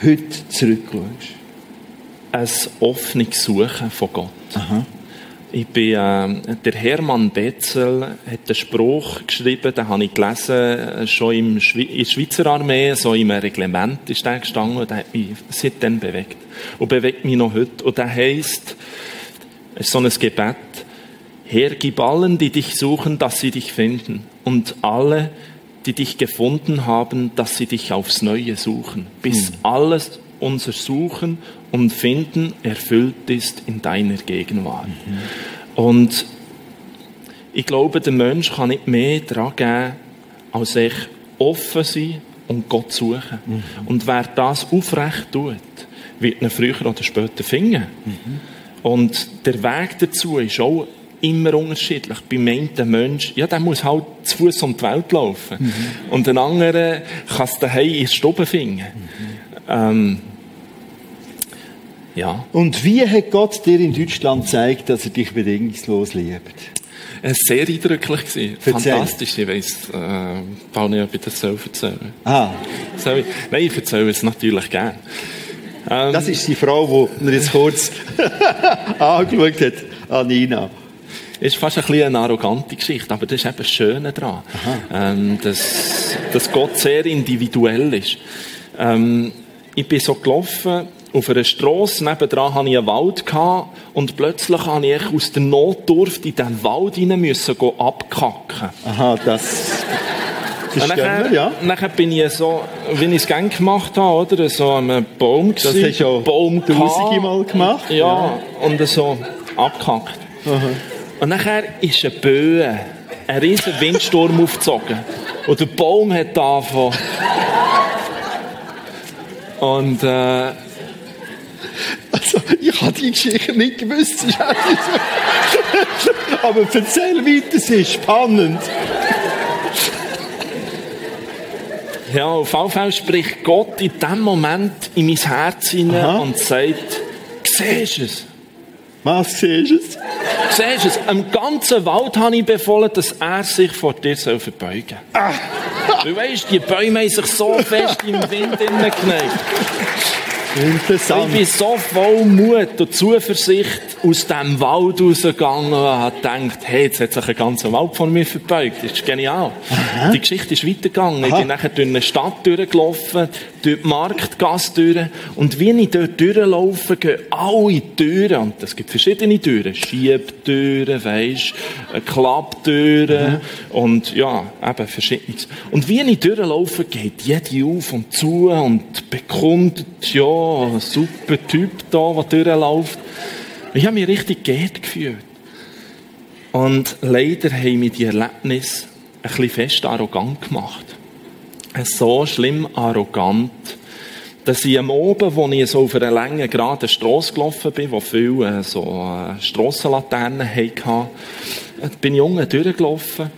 heute zurückschaust. Ein offenes Suchen von Gott. Aha. Ich bin, äh, der Hermann Betzel hat einen Spruch geschrieben, den habe ich gelesen, äh, schon im Schwe in der Schweizer Armee, so im Reglement ist der gestanden und der hat mich seitdem bewegt. Und bewegt mich noch heute. Und der heisst, es ist so ein Gebet, Herr, gib allen, die dich suchen, dass sie dich finden. Und alle, die dich gefunden haben, dass sie dich aufs Neue suchen. Bis mhm. alles unser Suchen und Finden erfüllt ist in deiner Gegenwart. Mhm. Und ich glaube, der Mensch kann nicht mehr daran geben, als sich offen sein und Gott suchen. Mhm. Und wer das aufrecht tut, wird ihn früher oder später finden. Mhm. Und der Weg dazu ist auch immer unterschiedlich. Beim einen Mensch, ja, der muss halt zu Fuß um die Welt laufen. Mhm. Und ein anderer kann es daheim in Stube finden. Mhm. Ähm, ja. Und wie hat Gott dir in Deutschland gezeigt, dass er dich bedingungslos liebt? Es war sehr eindrücklich. Gewesen. Fantastisch. Ich weiss, äh, Paul, ich das soll erzählen Ah. Soll ich? Nein, ich erzähle es natürlich gerne. Ähm, das ist die Frau, die mir jetzt kurz (laughs) angeschaut hat, Anina ist fast ein bisschen eine arrogante Geschichte, aber das ist eben das Schöne daran, ähm, dass, dass Gott sehr individuell ist. Ähm, ich bin so gelaufen, auf einer Strasse, nebendran hatte ich einen Wald und plötzlich habe ich aus der Notdurft in diesen Wald rein müssen abkacken. Aha, das... Und nachher, ja. nachher bin ich so, wie ich es gerne gemacht habe, oder? So am Baum gewesen. Das hast du ja Baum tausende Mal gemacht. Ja, ja, und so abgekackt. Aha. Und nachher ist ein Böe, ein riesen Windsturm aufgezogen. Und der Baum hat angefangen. Und, äh, also, ich habe die Geschichte nicht gewusst. (laughs) Aber erzähl weiter, es ist spannend. Ja, auf jeden spricht Gott in dem Moment in mein Herz hinein und sagt, siehst du es? Was siehst du es? Siehst du es? Im ganzen Wald habe ich befohlen, dass er sich vor dir soll verbeugen soll. Ah. Du weißt, die Bäume haben sich so fest im Wind geneigt. Interessant. Ich bin so voll Mut und Zuversicht aus diesem Wald rausgegangen und habe gedacht, hey, jetzt hat sich ein ganzer Wald von mir verbeugt. Das ist genial. Aha. Die Geschichte ist weitergegangen. Aha. Ich bin nachher durch eine Stadt durchgelaufen, durch die Marktgasse durch. Und wie ich dort durchlaufe, gehen alle Türen, und es gibt verschiedene Türen, Schiebtüren, weisst, Klapptüren, mhm. und ja, eben verschiedenes. Und wie ich durchlaufe, geht jede auf und zu und bekundet, ja, ein super Typ da, der durchläuft. Ich habe mich richtig geehrt gefühlt. Und leider haben mich die Erlebnisse ein bisschen fest arrogant gemacht. So schlimm arrogant, dass ich am Oben, wo ich so auf einer langen, geraden Strasse gelaufen bin, wo viele äh, so äh, Strassenlaternen hatten, äh, bin ich unten durchgelaufen.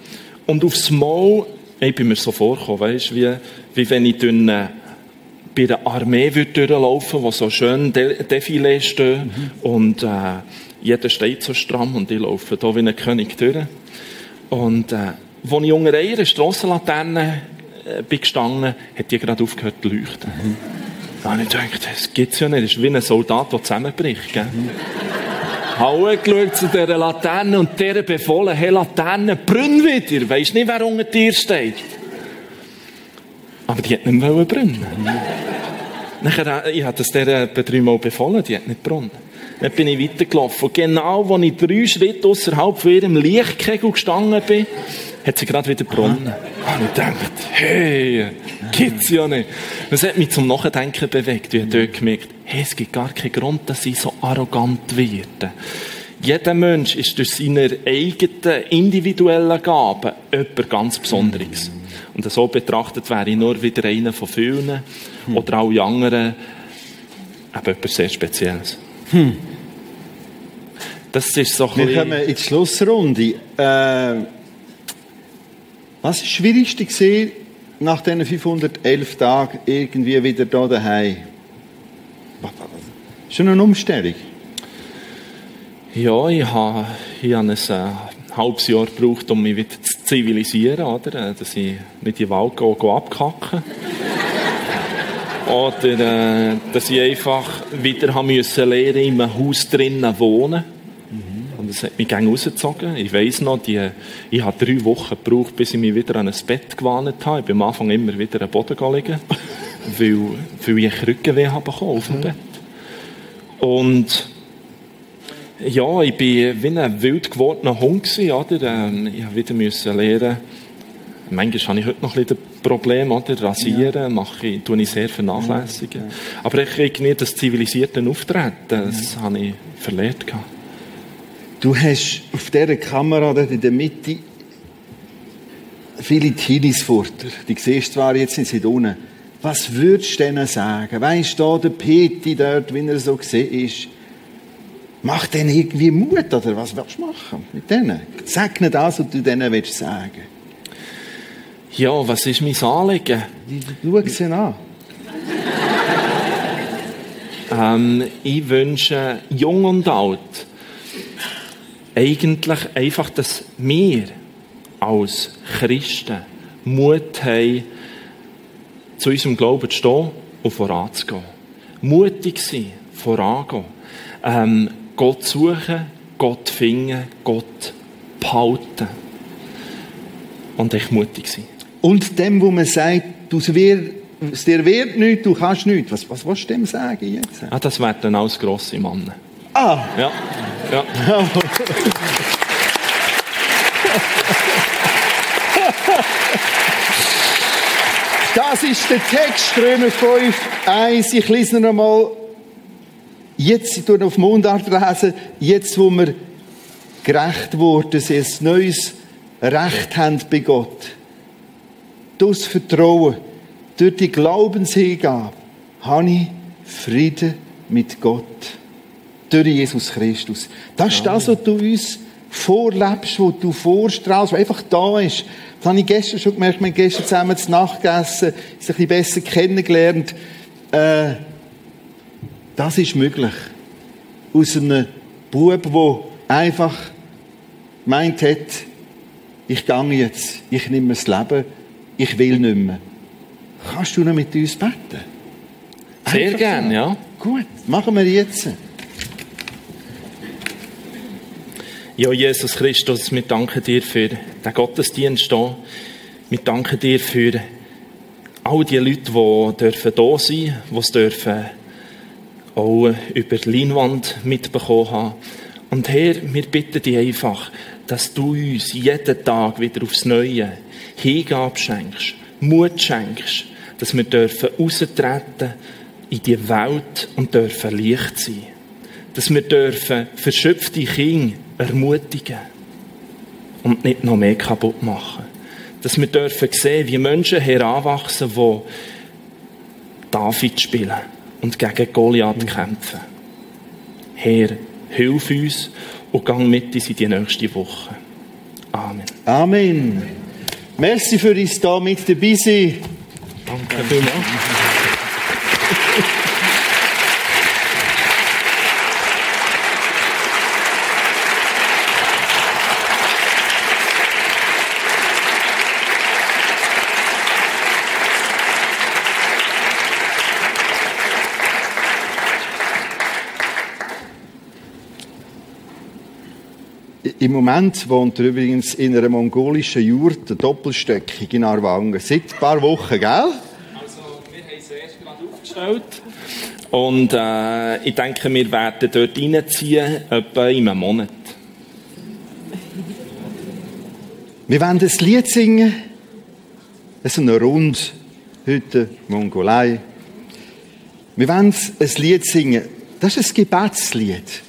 Und aufs Mal, ich bin mir so vorgekommen, weißt, wie, wie wenn ich durch eine bei der Armee wird durchlaufen, wo so schön De Defilé stehen mhm. und äh, jeder steht so stramm und die laufen da wie ein König durch. Und äh, als ich unter einer Strassenlaterne äh, bin gestanden, hat die gerade aufgehört zu leuchten. Mhm. Da habe ich gedacht, das gibt's ja nicht. Das ist wie ein Soldat, der zusammenbricht. Gell? (laughs) Mhm. habe geschaut zu dieser Laterne und der befohlen, hey Laterne, brünn wieder. Weisst nicht, wer unter dir steht. Aber die hat nicht mehr brennen. (laughs) Nachher, ich habe das der dreimal befohlen, die hat nicht gebrannt. Dann bin ich weitergelaufen. Und genau, als ich drei Schritte außerhalb von ihrem Lichtkegel gestanden bin, hat sie gerade wieder gebronnen. Und ich dachte, hey, gibt's ja nicht. Das hat mich zum Nachdenken bewegt. Ich habe dort gemerkt, hey, es gibt gar keinen Grund, dass ich so arrogant werde. Jeder Mensch ist durch seine eigenen individuellen Gaben jemand ganz Besonderes. Und so betrachtet wäre ich nur wieder einer von vielen hm. oder alle anderen eben etwas sehr Spezielles. Hm. Das ist so Wir kommen in die Schlussrunde. Äh, was war das Schwierigste gewesen, nach diesen 511 Tagen irgendwie wieder da daheim? Schon eine Umstellung? Ja, ich habe, ich habe ein äh, halbes Jahr gebraucht, um mich wieder zu zivilisieren, oder? Äh, dass ich nicht in den Wald gehe, gehe abkacken (laughs) Oder äh, dass ich einfach wieder haben müssen lernen, in einem Haus drinnen wohnen. Das hat mich gerne rausgezogen. Ich weiss noch, die, ich habe drei Wochen gebraucht, bis ich mich wieder an ein Bett gewarnt habe. Ich bin am Anfang immer wieder am Boden liegen, (laughs) weil, weil ich Rückenweh habe auf dem mhm. Bett. Und ja, ich bin wie ein wild gewordener Hund gewesen, oder? Ähm, ich musste wieder müssen lernen. Manchmal habe ich heute noch ein bisschen Problem, oder? Rasieren, ja. mache ich, tue ich sehr vernachlässigen. Ja. Aber ich kriege nicht das zivilisierte Auftreten. Das ja. habe ich verlernt gehabt. Du hast auf dieser Kamera dort in der Mitte viele Teeniesfurter. Die siehst du zwar jetzt nicht unten. Was würdest du denen sagen? Weißt du, der Peti dort, wie er so gesehen ist, macht denen irgendwie Mut, oder was willst du machen mit denen? Sag nicht das, was du denen willst sagen. Ja, was ist mein Anliegen? Schau sie an. ähm, ich wünsche jung und alt, eigentlich einfach, dass wir als Christen Mut haben, zu unserem Glauben zu stehen und voranzugehen. Mutig sein, vorangehen. Ähm, Gott suchen, Gott finden, Gott behalten. Und echt mutig sein. Und dem, wo man sagt, du, es dir wird nichts, du kannst nichts. Was, was willst du dem sagen jetzt? Ah, das werden alles grosse Männer. Ah! Ja. Ja. (laughs) Das ist der Text, Römer 5, 1. Ich lese noch einmal. Jetzt, ich auf Mundart lesen, jetzt, wo wir gerecht wurden, sie ein neues Recht haben bei Gott. Durch Vertrauen, durch die Glaubenshingabe, habe ich Frieden mit Gott durch Jesus Christus. Das ist das, was du uns vorlebst, was du vorstrahlst, was einfach da ist. Das habe ich gestern schon gemerkt, wir haben gestern zusammen zu Nacht gegessen, uns ein bisschen besser kennengelernt. Äh, das ist möglich. Aus einem Bub, der einfach meint hat, ich gehe jetzt, ich nehme das Leben, ich will nicht mehr. Kannst du noch mit uns beten? Sehr gerne, ja. Gut, machen wir jetzt. Ja, Jesus Christus, wir danken dir für den Gottesdienst hier. Wir danken dir für all die Leute, die dürfen da sein, die es dürfen auch über die Leinwand mitbekommen haben. Und Herr, wir bitten dich einfach, dass du uns jeden Tag wieder aufs Neue Hingabe schenkst, Mut schenkst, dass wir dürfen raustreten in die Welt und dürfen Licht sein. Dass wir dürfen verschöpfte Kinder ermutigen und nicht noch mehr kaputt machen. Dass wir dürfen sehen, wie Menschen heranwachsen, die David spielen und gegen Goliath kämpfen. Herr, hilf uns und gang mit uns in die nächste Woche. Amen. Amen. Merci für uns da mit dabei sein. Danke vielmals. (laughs) Im Moment wohnt er übrigens in einer mongolischen Jurte, doppelstöckig in Arwangen. Seit ein paar Wochen, gell? Also, wir haben es erst gerade aufgestellt. Und äh, ich denke, wir werden dort reinziehen, etwa in einem Monat. Wir werden das Lied singen. Es ist eine Runde heute Mongolei. Wir werden ein Lied singen. Das ist ein Gebetslied.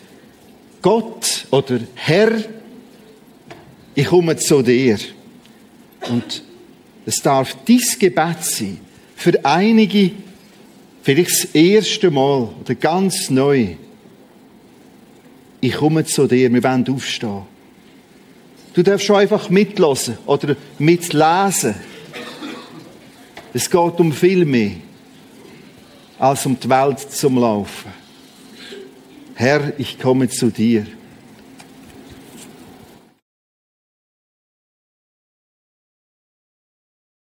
Gott oder Herr, ich komme zu dir. Und es darf dein Gebet sein. Für einige vielleicht das erste Mal oder ganz neu. Ich komme zu dir, wir wollen aufstehen. Du darfst schon einfach mitlassen oder mitlesen. Es geht um viel mehr als um die Welt zum Laufen. Herr, ich komme zu dir.